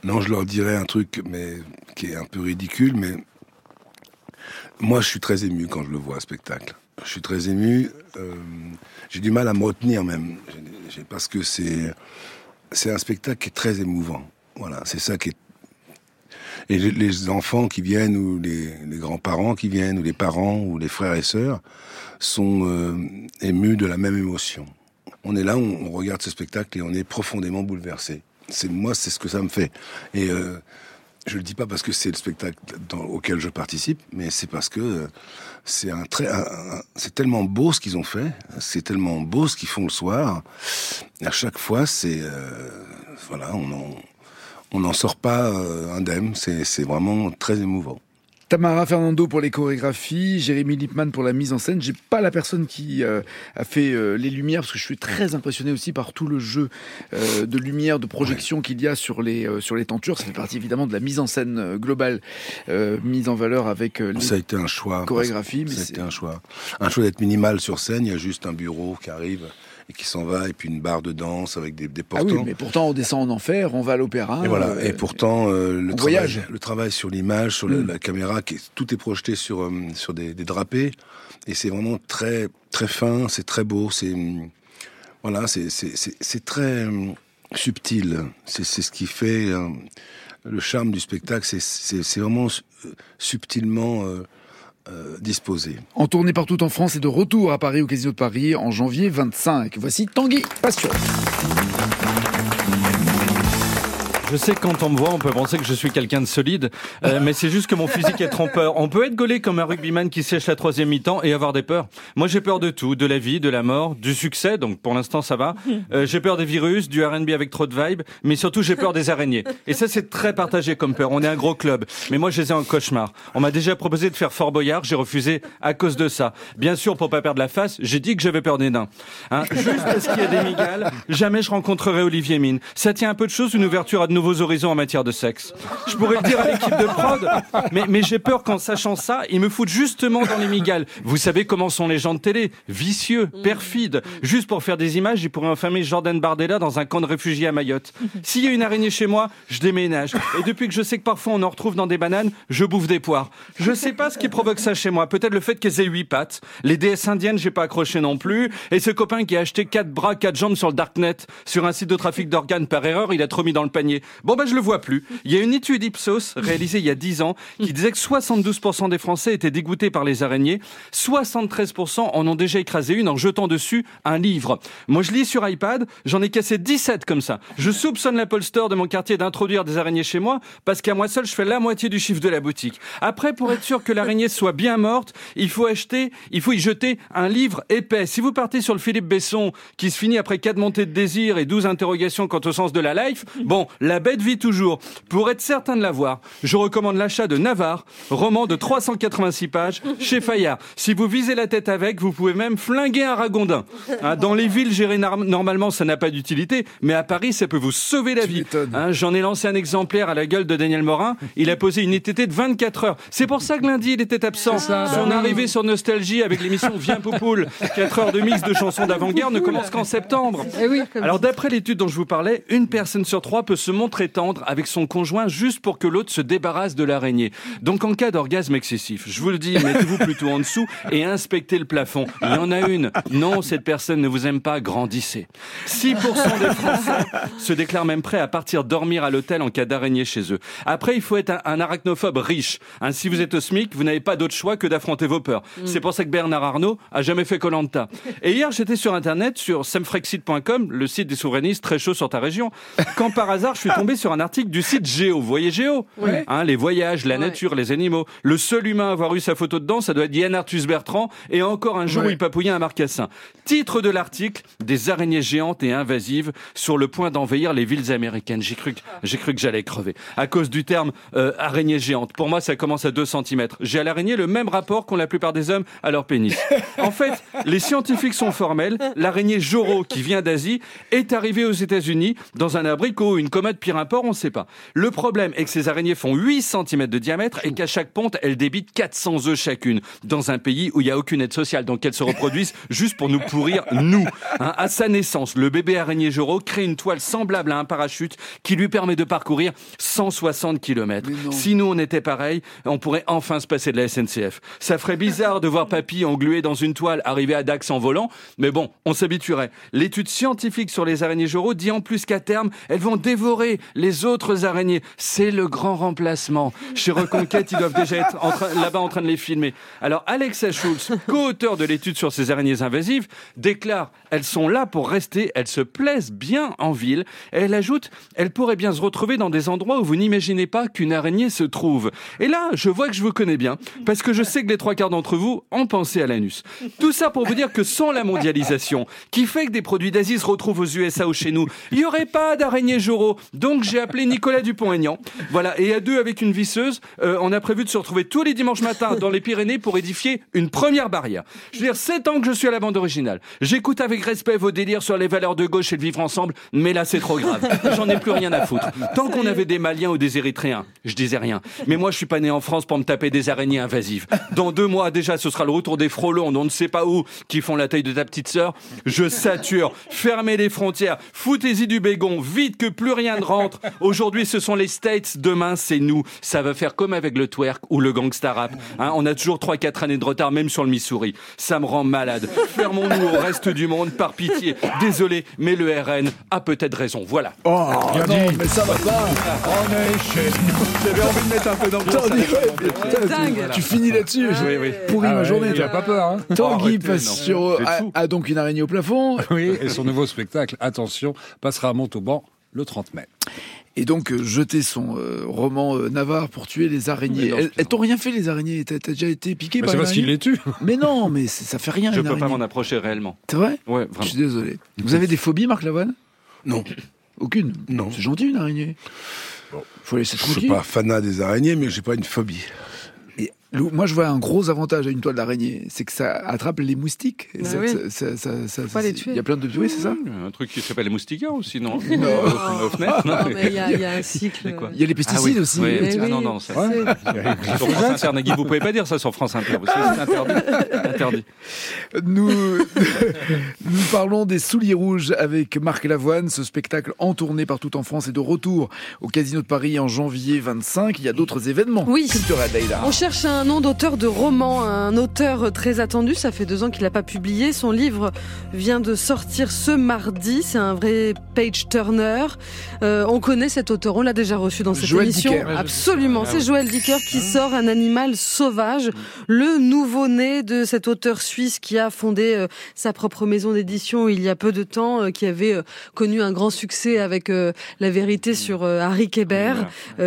Non, je leur dirais un truc, mais qui est un peu ridicule, mais moi, je suis très ému quand je le vois, ce spectacle. Je suis très ému. euh, j'ai du mal à me retenir même, parce que c'est c'est un spectacle qui est très émouvant. Voilà, c'est ça qui est. Et les, enfants qui viennent ou les, grands-parents qui viennent ou les parents ou les frères et sœurs sont euh, émus de la même émotion. On est là, on, regarde ce spectacle et on est profondément bouleversé. C'est moi, c'est ce que ça me fait. Et euh, je le dis pas parce que c'est le spectacle auquel je participe, mais c'est parce que euh, c'est un très, c'est tellement beau ce qu'ils ont fait, c'est tellement beau ce qu'ils font le soir. À chaque fois, c'est euh, voilà, on en, on n'en sort pas euh, indemne. C'est vraiment très émouvant. Tamara Fernando pour les chorégraphies, Jérémy Lipman pour la mise en scène. J'ai pas la personne qui euh, a fait euh, les lumières parce que je suis très impressionné aussi par tout le jeu euh, de lumière, de projection qu'il y a sur les sur les tentures. Ça fait partie évidemment de la mise en scène globale, mise en valeur avec les Ça a été un choix. chorégraphies. Ça a été un choix. Un choix d'être minimal sur scène. Il y a juste un bureau qui arrive et qui s'en va, et puis une barre de danse avec des, des Ah portants. oui, mais pourtant on descend en enfer, on va à l'opéra. Et voilà. euh, Et pourtant, euh, le, on travail, voyage. le travail sur l'image, sur la, Mm. la caméra, qui tout est projeté sur euh, sur des, des drapés, et c'est vraiment très très fin, c'est très beau, c'est voilà, c'est c'est très subtil. C'est c'est ce qui fait le charme du spectacle. C'est vraiment subtilement euh, disposé. En tournée partout en France et de retour à Paris au Casino de Paris en janvier 25. Voici Tanguy Passion. Je sais que quand on me voit, on peut penser que je suis quelqu'un de solide, euh, mais c'est juste que mon physique est trompeur. On peut être gaulé comme un rugbyman qui sèche la troisième mi-temps et avoir des peurs. Moi, j'ai peur de tout, de la vie, de la mort, du succès, donc pour l'instant ça va. Euh, j'ai peur des virus, du R&B avec trop de vibes, mais surtout j'ai peur des araignées. Et ça, c'est très partagé comme peur. On est un gros club, mais moi, je les ai en cauchemar. On m'a déjà proposé de faire Fort Boyard, j'ai refusé à cause de ça. Bien sûr, pour pas perdre la face, j'ai dit que j'avais peur des nains. Hein, juste parce qu'il y a des migales, jamais je rencontrerai Olivier Mine. Ça tient un peu de choses, une ouverture à de nouveaux horizons en matière de sexe. Je pourrais le dire à l'équipe de prod, mais, mais j'ai peur qu'en sachant ça, ils me foutent justement dans les migales. Vous savez comment sont les gens de télé? Vicieux, perfides. Juste pour faire des images, ils pourraient enfermer Jordan Bardella dans un camp de réfugiés à Mayotte. S'il y a une araignée chez moi, je déménage. Et depuis que je sais que parfois on en retrouve dans des bananes, je bouffe des poires. Je sais pas ce qui provoque ça chez moi. Peut-être le fait qu'elles aient huit pattes. Les déesses indiennes, j'ai pas accroché non plus. Et ce copain qui a acheté quatre bras, quatre jambes sur le darknet, sur un site de trafic d'organes par erreur, il a trop mis dans le panier. Bon ben je le vois plus. Il y a une étude Ipsos réalisée il y a 10 ans qui disait que 72% des Français étaient dégoûtés par les araignées. 73% en ont déjà écrasé une en jetant dessus un livre. Moi je lis sur iPad, j'en ai cassé 17 comme ça. Je soupçonne l'Apple Store de mon quartier d'introduire des araignées chez moi parce qu'à moi seul je fais la moitié du chiffre de la boutique. Après pour être sûr que l'araignée soit bien morte, il faut acheter, il faut y jeter un livre épais. Si vous partez sur le Philippe Besson qui se finit après 4 montées de désir et 12 interrogations quant au sens de la life, bon, la bête vit toujours. Pour être certain de l'avoir, je recommande l'achat de Navarre, roman de 386 pages chez Fayard. Si vous visez la tête avec, vous pouvez même flinguer un ragondin. Hein, dans les villes gérées normalement, ça n'a pas d'utilité, mais à Paris, ça peut vous sauver la vie. Hein, J'en ai lancé un exemplaire à la gueule de Daniel Morin. Il a posé une ITT de 24 heures. C'est pour ça que lundi, il était absent. ça, bah Son oui. arrivée sur Nostalgie avec l'émission Viens Poupoule, 4 heures de mix de chansons d'avant-guerre, ne commence qu'en septembre. Eh Alors d'après l'étude dont je vous parlais, une personne sur trois peut se montrer tendre avec son conjoint juste pour que l'autre se débarrasse de l'araignée. Donc en cas d'orgasme excessif, je vous le dis, mettez-vous plutôt en dessous et inspectez le plafond. Il y en a une. Non, cette personne ne vous aime pas, grandissez. 6% des Français se déclarent même prêts à partir dormir à l'hôtel en cas d'araignée chez eux. Après, il faut être un, un arachnophobe riche. Hein, si vous êtes au SMIC, vous n'avez pas d'autre choix que d'affronter vos peurs. C'est pour ça que Bernard Arnault a jamais fait Colanta. Et hier, j'étais sur Internet, sur semfrexit.com, le site des souverainistes très chaud sur ta région. Quand par hasard, je suis tombé sur un article du site Géo. Vous voyez Géo Ouais. Hein, Les voyages, la Ouais. nature, les animaux. Le seul humain à avoir eu sa photo dedans, ça doit être Yann Arthus Bertrand. Et encore un jour Ouais. où il papouillait un marcassin. Titre de l'article Des araignées géantes et invasives sur le point d'envahir les villes américaines. J'ai cru que, j'ai cru que j'allais crever. À cause du terme euh, araignée géante. Pour moi, ça commence à 2 cm. J'ai à l'araignée le même rapport qu'ont la plupart des hommes à leur pénis. *laughs* En fait, les scientifiques sont formels. L'araignée Joro, qui vient d'Asie, est arrivée aux États-Unis dans un abricot, une commode, pire import, on ne sait pas. Le problème est que ces araignées font 8 cm de diamètre et qu'à chaque ponte, elles débitent 400 œufs chacune. Dans un pays où il n'y a aucune aide sociale. Donc elles se reproduisent *laughs* juste pour nous pourrir, nous. Hein, à sa naissance, le bébé araignée Joro crée une toile semblable à un parachute qui lui permet de parcourir 160 km. Si nous on était pareil, on pourrait enfin se passer de la SNCF. Ça ferait bizarre de voir papy englué dans une toile arriver à Dax en volant, mais bon, on s'habituerait. L'étude scientifique sur les araignées Joro dit en plus qu'à terme, elles vont dévorer les autres araignées. C'est le grand remplacement. Chez Reconquête, ils doivent déjà être là-bas en train de les filmer. Alors Alexa Schultz, co-auteur de l'étude sur ces araignées invasives, déclare elles sont là pour rester, elles se plaisent bien en ville. Elle ajoute, elles pourraient bien se retrouver dans des endroits où vous n'imaginez pas qu'une araignée se trouve. Et là, je vois que je vous connais bien, parce que je sais que les trois quarts d'entre vous ont pensé à l'anus. Tout ça pour vous dire que sans la mondialisation, qui fait que des produits d'Asie se retrouvent aux USA ou chez nous, il n'y aurait pas d'araignées Joro. Donc j'ai appelé Nicolas Dupont-Aignan. Voilà, et à deux avec une visseuse, euh, on a prévu de se retrouver tous les dimanches matins dans les Pyrénées pour édifier une première barrière. Je veux dire, sept ans que je suis à la bande originale. J'écoute avec respect vos délires sur les valeurs de gauche et le vivre ensemble, mais là c'est trop grave. J'en ai plus rien à foutre. Tant qu'on avait des Maliens ou des Érythréens, je disais rien. Mais moi je suis pas né en France pour me taper des araignées invasives. Dans deux mois déjà, ce sera le retour des frelons, on ne sait pas où, qui font la taille de ta petite sœur. Je sature. Fermez les frontières. Foutez-y du bégon. Vite que plus rien ne rentre. Aujourd'hui, ce sont les States. Demain, c'est nous. Ça va faire comme avec le twerk ou le gangsta rap. Hein, on a toujours 3-4 années de retard, même sur le Missouri. Ça me rend malade. Fermons-nous au reste du monde, par pitié. Désolé, mais le RN a peut-être raison. Voilà. Oh, non, mais ça va pas. J'avais envie de mettre un peu d'ambiance. Ouais, tu- dingue. Tu finis là-dessus. Oui, oui. Pourri Ah ma ouais, journée. toi. pas peur, hein Tanguy C'est a, fou. a donc une araignée au plafond. Oui, et son nouveau spectacle, attention, passera à Montauban le 30 mai. Et donc, euh, jeter son euh, roman euh, Navarre pour tuer les araignées. Mais non, Elles, elles t'ont rien fait, les araignées T'as déjà été piqué par c'est parce qu'il les tue. *laughs* Mais non, mais ça fait rien. Je une peux pas m'en approcher réellement. C'est vrai? Ouais, Je vraiment. suis désolé. Vous avez des phobies, Marc Lavoine? Non. Aucune? Non. C'est gentil, une araignée. Faut laisser Je suis tranquille. pas fanat des araignées, mais j'ai pas une phobie. Moi, je vois un gros avantage à une toile d'araignée, c'est que ça attrape les moustiques. Bah ça- oui. ça- ça- ça- ça- pas les tuer. Il y a plein de... Oui, c'est ça Un truc qui s'appelle les moustiquaires aussi, non Non. Il y, a- il y a un *laughs* cycle. Il y a les pesticides Ah oui. aussi. Oui. Ah oui, non, non, ça-. *laughs* Sur France Inter, Nagui, vous pouvez pas dire ça sur France Inter. Vous savez, c'est interdit. *laughs* interdit. Nous, nous parlons des Souliers Rouges avec Marc Lavoine. Ce spectacle en tournée partout en France est de retour au Casino de Paris en janvier 25. Il y a d'autres événements Oui. culturels, Leïla. On cherche un nom d'auteur de roman, un auteur très attendu. Ça fait deux ans qu'il n'a pas publié. Son livre vient de sortir ce mardi. C'est un vrai page turner. Euh, on connaît cet auteur. On l'a déjà reçu dans cette Joël émission. Dicker. Absolument. Ah C'est. Joël Dicker qui sort un animal sauvage, le nouveau-né de cet auteur suisse qui a fondé euh, sa propre maison d'édition il y a peu de temps, euh, qui avait connu un grand succès avec la vérité sur Harry Kéber,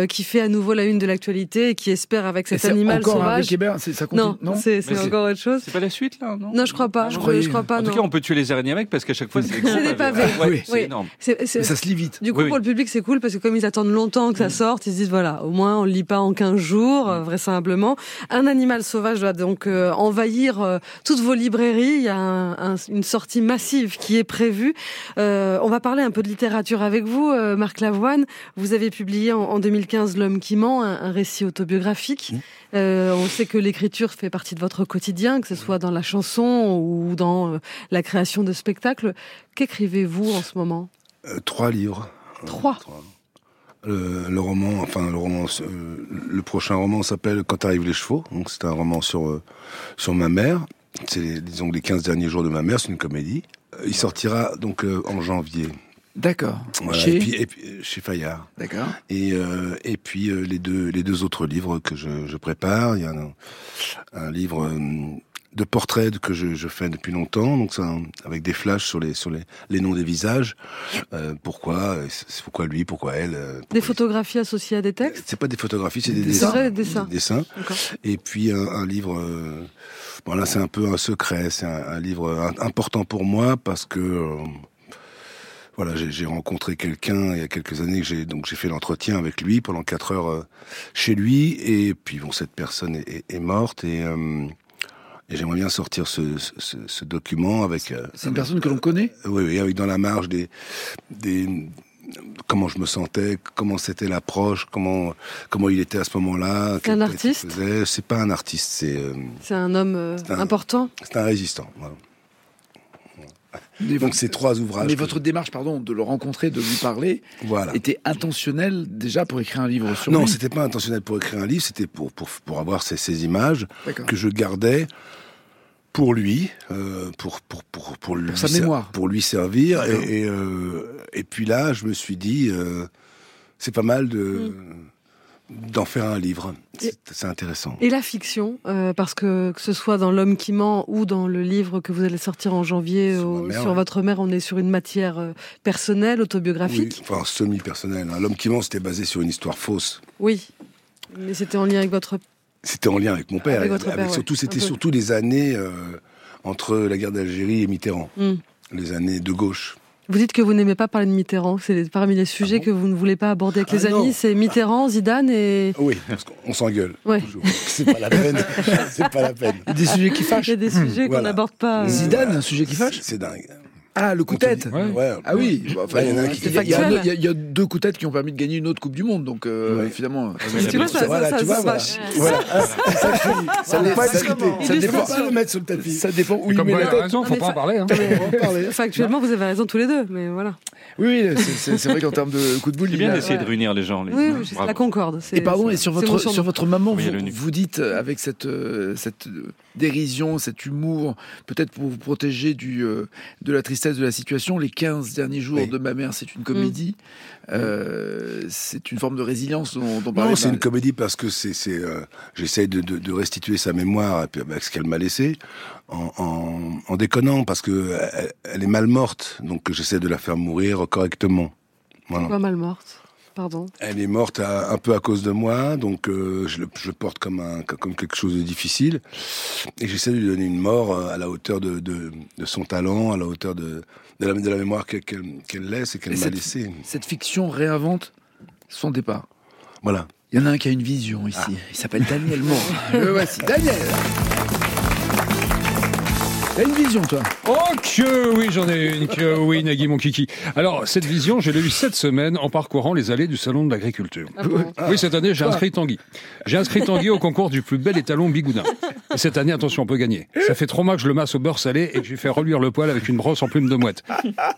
qui fait à nouveau la une de l'actualité et qui espère avec Et cet animal encore sauvage. Kéber, ça continue Non, c'est encore autre chose. C'est pas la suite, là, non? Non, je crois pas. je Je, croyais. je crois pas. En tout non. cas, on peut tuer les araignées avec parce qu'à chaque fois, *laughs* c'est des gros C'est des pavés. Ouais, Oui. c'est énorme. C'est- c'est- Mais ça se lit vite. Du coup, Oui, oui. pour le public, c'est cool parce que comme ils attendent longtemps que ça sorte, ils se disent voilà, au moins on le lit pas en 15 jours, euh, vraisemblablement. Un animal sauvage doit donc euh, envahir euh, toutes vos librairies. Il y a un- un- une sortie massive qui est prévue. Euh, on va parler un peu de littérature avec vous, euh, Marc Lavoine. Vous avez publié en, en 2015 L'homme qui ment, un, un récit autobiographique. Euh, on sait que l'écriture fait partie de votre quotidien, que ce soit dans la chanson ou dans euh, la création de spectacles. Qu'écrivez-vous en ce moment? Euh, trois livres. Trois? Le, le roman, enfin le roman, le prochain roman s'appelle Quand arrivent les chevaux. Donc c'est un roman sur sur ma mère. C'est les- disons les 15 derniers jours de ma mère. C'est une comédie. Il sortira donc en janvier. D'accord. Voilà, Chez et puis, et puis, euh, chez Fayard. D'accord. Et, euh, et puis euh, les deux les deux autres livres que je, je prépare. Il y a un, un livre euh, de portraits que je, je fais depuis longtemps, donc c'est un- avec des flashs sur les sur les, les noms des visages. Euh, pourquoi c'est- pourquoi lui, pourquoi elle. Des photographies associées à des textes c'est pas des photographies, c'est des Des dessins. des dessins. Des dessins. Et puis un, un livre. euh, bon là, c'est un peu un secret. C'est un, un livre important pour moi parce que. Voilà, j'ai rencontré quelqu'un il y a quelques années que j'ai donc j'ai fait l'entretien avec lui pendant quatre heures euh, chez lui et puis bon cette personne est, est- est morte et, euh, et j'aimerais bien sortir ce, ce- ce- ce document avec euh, C'est une personne que l'on connaît? Oui, oui, avec dans la marge des, des comment je me sentais, comment c'était l'approche, comment comment il était à ce moment-là. C'est un artiste? C'est pas un artiste, c'est euh, C'est un homme euh, important? c'est un résistant. voilà. Mais Donc c'est trois ouvrages. Mais que- votre démarche, pardon, de le rencontrer, de lui parler, voilà. était intentionnelle déjà pour écrire un livre sur Non, lui c'était pas intentionnel pour écrire un livre, c'était pour, pour, pour avoir ces, ces images que je gardais pour lui, euh, pour, pour, pour, pour, lui sa mémoire. pour lui servir. Et, et, euh, et puis là, je me suis dit, euh, c'est pas mal de d'en faire un livre. C'est intéressant. Et la fiction, euh, parce que que ce soit dans L'homme qui ment ou dans le livre que vous allez sortir en janvier Sur au- ma mère, sur ouais. votre mère, on est sur une matière euh, personnelle, Oui, autobiographique. enfin semi-personnel. hein. L'homme qui ment, c'était basé sur une histoire fausse. Oui. Mais c'était en lien avec votre. C'était en lien avec mon père. Avec votre père, ouais. surtout, c'était surtout les années euh, entre la guerre d'Algérie et Mitterrand, Hmm. les années de gauche. Vous dites que vous n'aimez pas parler de Mitterrand, c'est parmi les sujets que vous ne voulez pas aborder avec les Ah non. amis, c'est Mitterrand, Zidane et... Oui, parce qu'on s'engueule. Ouais. C'est pas la peine. *laughs* C'est pas la peine. Il y a des sujets qui fâchent. Il y a des sujets qu'on Voilà. n'aborde pas. Zidane, un sujet qui fâche C'est dingue. Ah, le coup de tête Ouais. Ah oui, bah, enfin, il y en a un qui- il y a- il y a- factuel. il y a- il y a deux coups de tête qui ont permis de gagner une autre Coupe du Monde, donc euh, Ouais. finalement. Tu vois, ça, Voilà, ça, tu ça vois, se voilà. ça On n'est va pas discuté. Ça dépend pas le mettre sur le tapis. Ça dépend où il met la tête. raison, faut pas en ça- parler. Hein. *laughs* En parler. Factuellement, vous avez raison tous les deux, mais voilà. Oui, c'est- vrai qu'en termes de coup de boule, C'est il bien a- d'essayer de réunir les gens. Oui, la concorde. Et pardon, et sur votre, émotionnant. sur votre maman, vous, dites euh, avec cette, euh, cette euh, dérision, cet humour, peut-être pour vous protéger du, de la tristesse de la situation, les 15 derniers jours Oui. de ma mère, c'est une comédie. Euh, c'est une forme de résilience dont, dont Non, c'est une comédie parce que c'est, euh, j'essaye de, de, de restituer sa mémoire avec ce qu'elle m'a laissé, en, en, en déconnant parce que elle, elle est mal morte, donc j'essaie de la faire mourir correctement. Voilà. Pas mal morte. Pardon. Elle est morte à- un peu à cause de moi, donc euh, je le je porte comme un comme quelque chose de difficile, et j'essaie de lui donner une mort euh, à la hauteur de, de, de son talent, à la hauteur de, de, la, de la mémoire qu'elle laisse et qu'elle m'a laissée. Cette fiction réinvente son départ. Voilà. Il y en a un qui a une vision ici. Il s'appelle Daniel Moore. *laughs* Le voici, Daniel. T'as une vision, toi Oh que oui, j'en ai une, que oui, Nagui, mon kiki. Alors, cette vision, je l'ai eue cette semaine en parcourant les allées du Salon de l'Agriculture. Ah bon Oui, cette année, j'ai inscrit Tanguy. J'ai inscrit Tanguy au concours du plus bel étalon bigoudin. Et cette année, attention, on peut gagner. Ça fait trois mois que je le masse au beurre salé et que je lui fais reluire le poil avec une brosse en plume de mouette.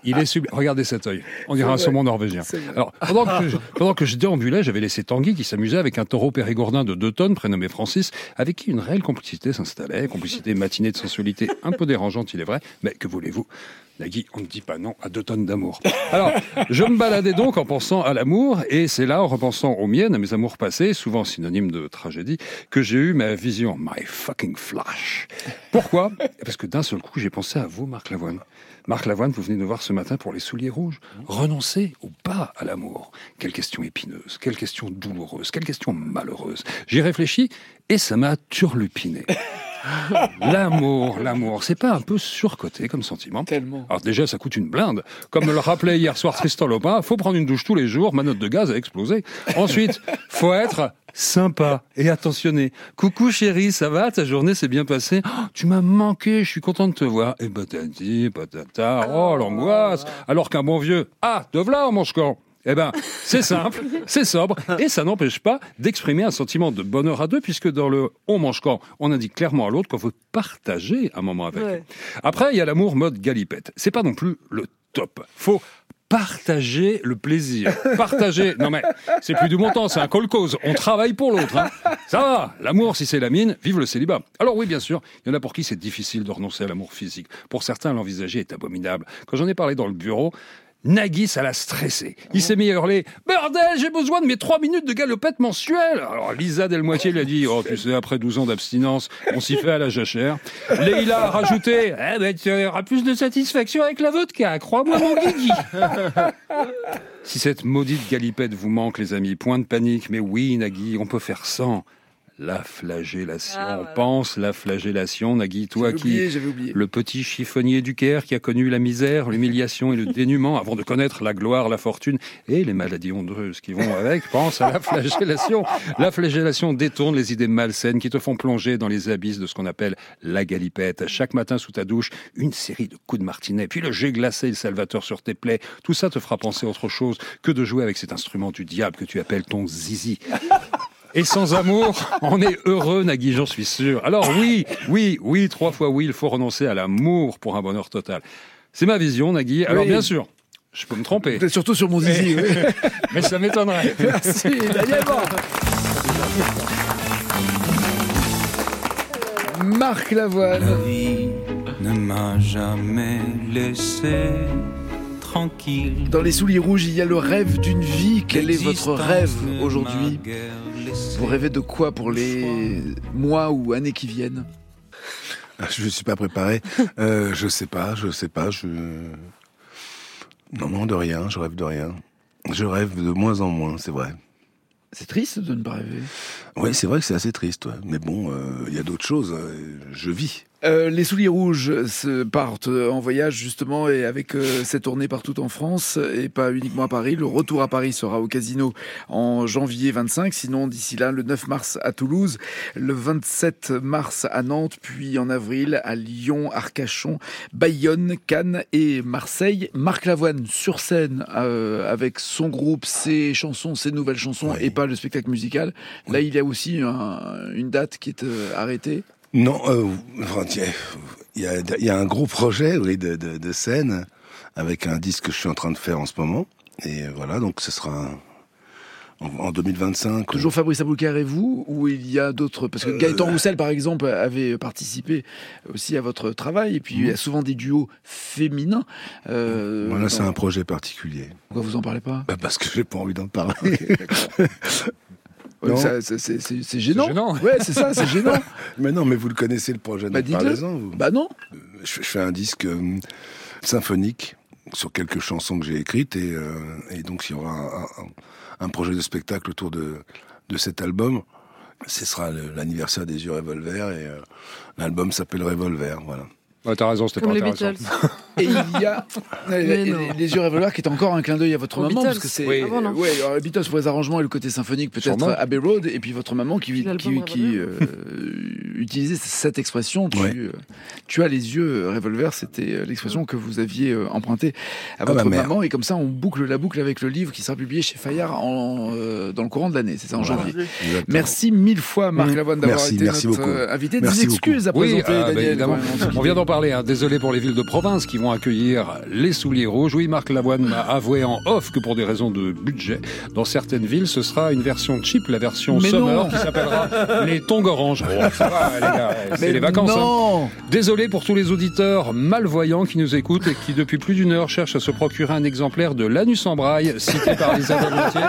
Il est sublime. Regardez cet œil. On dirait un saumon norvégien. Alors, pendant que, je, pendant que je déambulais, j'avais laissé Tanguy qui s'amusait avec un taureau périgourdin de deux tonnes, prénommé Francis, avec qui une réelle complicité s'installait. Complicité matinée de sensualité un dérangeante, il est vrai. Mais que voulez-vous? Nagui, on ne dit pas non à deux tonnes d'amour. Alors, je me baladais donc en pensant à l'amour, et c'est là, en repensant aux miennes, à mes amours passés, souvent synonymes de tragédie, que j'ai eu ma vision, my fucking flash. Pourquoi? Parce que d'un seul coup, j'ai pensé à vous, Marc Lavoine. Marc Lavoine, vous venez nous voir ce matin pour les souliers rouges. Renoncer ou pas à l'amour Quelle question épineuse, quelle question douloureuse, quelle question malheureuse. J'y réfléchis et ça m'a turlupiné. L'amour, l'amour, c'est pas un peu surcoté comme sentiment Tellement. Alors déjà, ça coûte une blinde. Comme me le rappelait hier soir Tristan Lopin, faut prendre une douche tous les jours, ma note de gaz a explosé. Ensuite, faut être sympa et attentionné. Coucou chérie, ça va? Ta journée s'est bien passée? Oh, Tu m'as manqué, je suis content de te voir. Et patati, patata, oh l'angoisse Alors qu'un bon vieux, ah, te voilà mon camp eh ben, c'est simple, c'est sobre, et ça n'empêche pas d'exprimer un sentiment de bonheur à deux, puisque dans le on mange quand, on indique clairement à l'autre qu'on veut partager un moment avec. Ouais. Après, il y a l'amour mode galipette. C'est pas non plus le top. Faut partager le plaisir. Partager. Non mais, c'est plus du temps, c'est un call cause. On travaille pour l'autre. hein. Ça va. L'amour, si c'est la mine, vive le célibat. Alors oui, bien sûr, il y en a pour qui c'est difficile de renoncer à l'amour physique. Pour certains, l'envisager est abominable. Quand j'en ai parlé dans le bureau, Nagui, ça l'a stressé. Il s'est mis à hurler « Bordel, j'ai besoin de mes trois minutes de galopette mensuelle !» Alors Lisa Delmoitier lui a dit « Oh, tu sais, après 12 ans d'abstinence, on s'y fait à la jachère. » Leïla a rajouté « Eh ben, tu auras plus de satisfaction avec la vodka, crois-moi mon Guigui *laughs* !» Si cette maudite galipette vous manque, les amis, point de panique, mais oui, Nagui, on peut faire sans. La flagellation. Ah, on pense la flagellation, Nagui, toi qui... oublié, j'avais oublié. Le petit chiffonnier du Caire qui a connu la misère, l'humiliation et le dénuement avant de connaître la gloire, la fortune et les maladies ondeuses qui vont avec. Pense à la flagellation. La flagellation détourne les idées malsaines qui te font plonger dans les abysses de ce qu'on appelle la galipette. Chaque matin sous ta douche, une série de coups de martinet, puis le jet glacé et le salvateur sur tes plaies. Tout ça te fera penser à autre chose que de jouer avec cet instrument du diable que tu appelles ton zizi. Et sans amour, on est heureux, Nagui, j'en suis sûr. Alors oui, oui, oui, trois fois oui, il faut renoncer à l'amour pour un bonheur total. C'est ma vision, Nagui. Alors Oui. bien sûr, je peux me tromper, Peut-être surtout sur mon zizi. oui. *laughs* mais ça m'étonnerait. Merci, Daniel. Marc Lavoine. La vie ne m'a jamais laissé tranquille. Dans les souliers rouges, il y a le rêve d'une vie. Quel est votre rêve aujourd'hui Vous rêvez de quoi pour les mois ou années qui viennent Ah, Je ne suis pas préparé. Euh, je sais pas, je sais pas. Je non, non, de rien. Je rêve de rien. Je rêve de moins en moins, c'est vrai. C'est triste de ne pas rêver. Oui, c'est vrai que c'est assez triste. ouais. Mais bon, euh, il y a d'autres choses. euh, Je vis. Euh, les souliers rouges se partent en voyage justement et avec euh, cette tournée partout en France et pas uniquement à Paris. Le retour à Paris sera au Casino en janvier 25. Sinon d'ici là, le 9 mars à Toulouse, le 27 mars à Nantes, puis en avril à Lyon, Arcachon, Bayonne, Cannes et Marseille. Marc Lavoine sur scène euh, avec son groupe, ses chansons, ses nouvelles chansons et pas le spectacle musical. Là, il y a aussi un- une date qui est euh, arrêtée. Non, euh, il y y a un gros projet oui, de, de, de scène avec un disque que je suis en train de faire en ce moment. Et voilà, donc ce sera en, en 2025. Toujours Fabrice Abouker et vous, ou il y a d'autres? Parce que Euh, Gaëtan Roussel, par exemple, avait participé aussi à votre travail, et puis il y a souvent des duos féminins. Euh, Voilà, c'est un projet particulier. Pourquoi vous en parlez pas? Bah, Parce que j'ai pas envie d'en parler. *laughs* C'est c'est- gênant. C'est gênant. Ouais, c'est ça, c'est gênant. *laughs* Mais non, mais vous le connaissez le projet, Bah, donc dites-le. parlez-en, vous. Bah non. Je, je fais un disque euh, symphonique sur quelques chansons que j'ai écrites et, euh, et donc il y aura un, un- un projet de spectacle autour de, de cet album. Ce sera l'anniversaire des yeux Revolver et euh, l'album s'appelle Revolver, voilà. Ouais, T'as raison, c'était pas Comme les intéressant. *laughs* Et il y a les, yeux revolver qui est encore un clin d'œil à votre maman Beatles. parce que c'est Oui. Ah bon, ouais alors les Beatles pour les arrangements et le côté symphonique peut-être. Abbey Road et puis votre maman qui euh, utilisait cette expression tu, Ouais. euh, tu as les yeux revolver c'était euh, l'expression que vous aviez empruntée à Ah, votre maman et comme ça on boucle la boucle avec le livre qui sera publié chez Fayard en, euh, dans le courant de l'année c'est ça en janvier Exactement. merci mille fois Marc Mmh. Lavoine d'avoir été merci notre beaucoup. invité Merci des excuses à Oui, présenter ah, bah, Daniel évidemment. On vient d'en parler. hein. Désolé pour les villes de province qui vont accueillir les souliers rouges. Oui, Marc Lavoine m'a avoué en off que pour des raisons de budget, dans certaines villes, ce sera une version cheap, la version Mais summer, non. qui s'appellera *laughs* les tongs orange. Oh, ça va, les gars, c'est les vacances. hein. non Désolé pour tous les auditeurs malvoyants qui nous écoutent et qui, depuis plus d'une heure, cherchent à se procurer un exemplaire de l'anus en braille, cité par Isabelle Gauthier.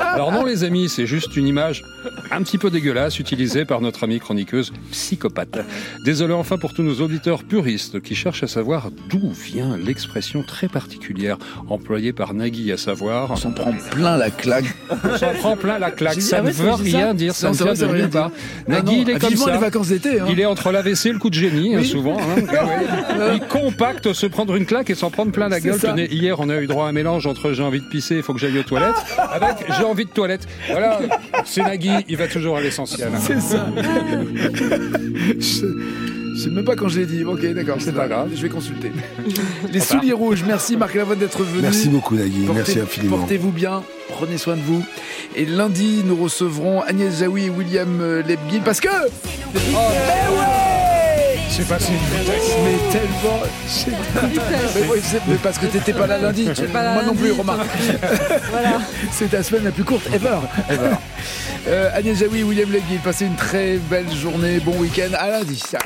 Alors non, les amis, c'est juste une image un petit peu dégueulasse utilisée par notre amie chroniqueuse psychopathe. Désolé enfin pour tous nos auditeurs puristes qui cherchent à savoir d'où vient l'expression très particulière employée par Nagui, à savoir... on s'en prend plein la claque On s'en prend plein la claque. Ça ah ne veut ça rien dire, ça Non, ne vient de rien dire. Ah Nagui, non, il est comme vivement ça. les vacances d'été hein. Il est entre l'AVC et le coup de génie, hein, souvent. hein. *laughs* Ah ouais. Il compacte se prendre une claque et s'en prendre plein la gueule. Tenez, hier, on a eu droit à un mélange entre j'ai envie de pisser, il faut que j'aille aux toilettes, avec j'ai envie de toilette. Voilà, c'est Nagui, il va toujours à l'essentiel. C'est ça. je, *laughs* je sais même pas quand je l'ai dit. Ok, d'accord, c'est pas grave. Je vais consulter. *laughs* Les souliers rouges. Merci Marc Lavoine d'être venu. Merci beaucoup Nagui, Portez- merci infiniment. Portez-vous bien. Prenez soin de vous. Et lundi, nous recevrons Agnès Jaoui et William euh, Lebguil parce que. Oh, mais ouais C'est passé mais tellement. mais, ouais, c'est- mais parce que t'étais pas là lundi. Tu- pas là Moi non plus, remarque. Voilà. *laughs* C'est ta semaine la plus courte ever. ever. Euh, Agnès Jaoui, William Lebguil, passez une très belle journée, bon week-end. À lundi. Ciao.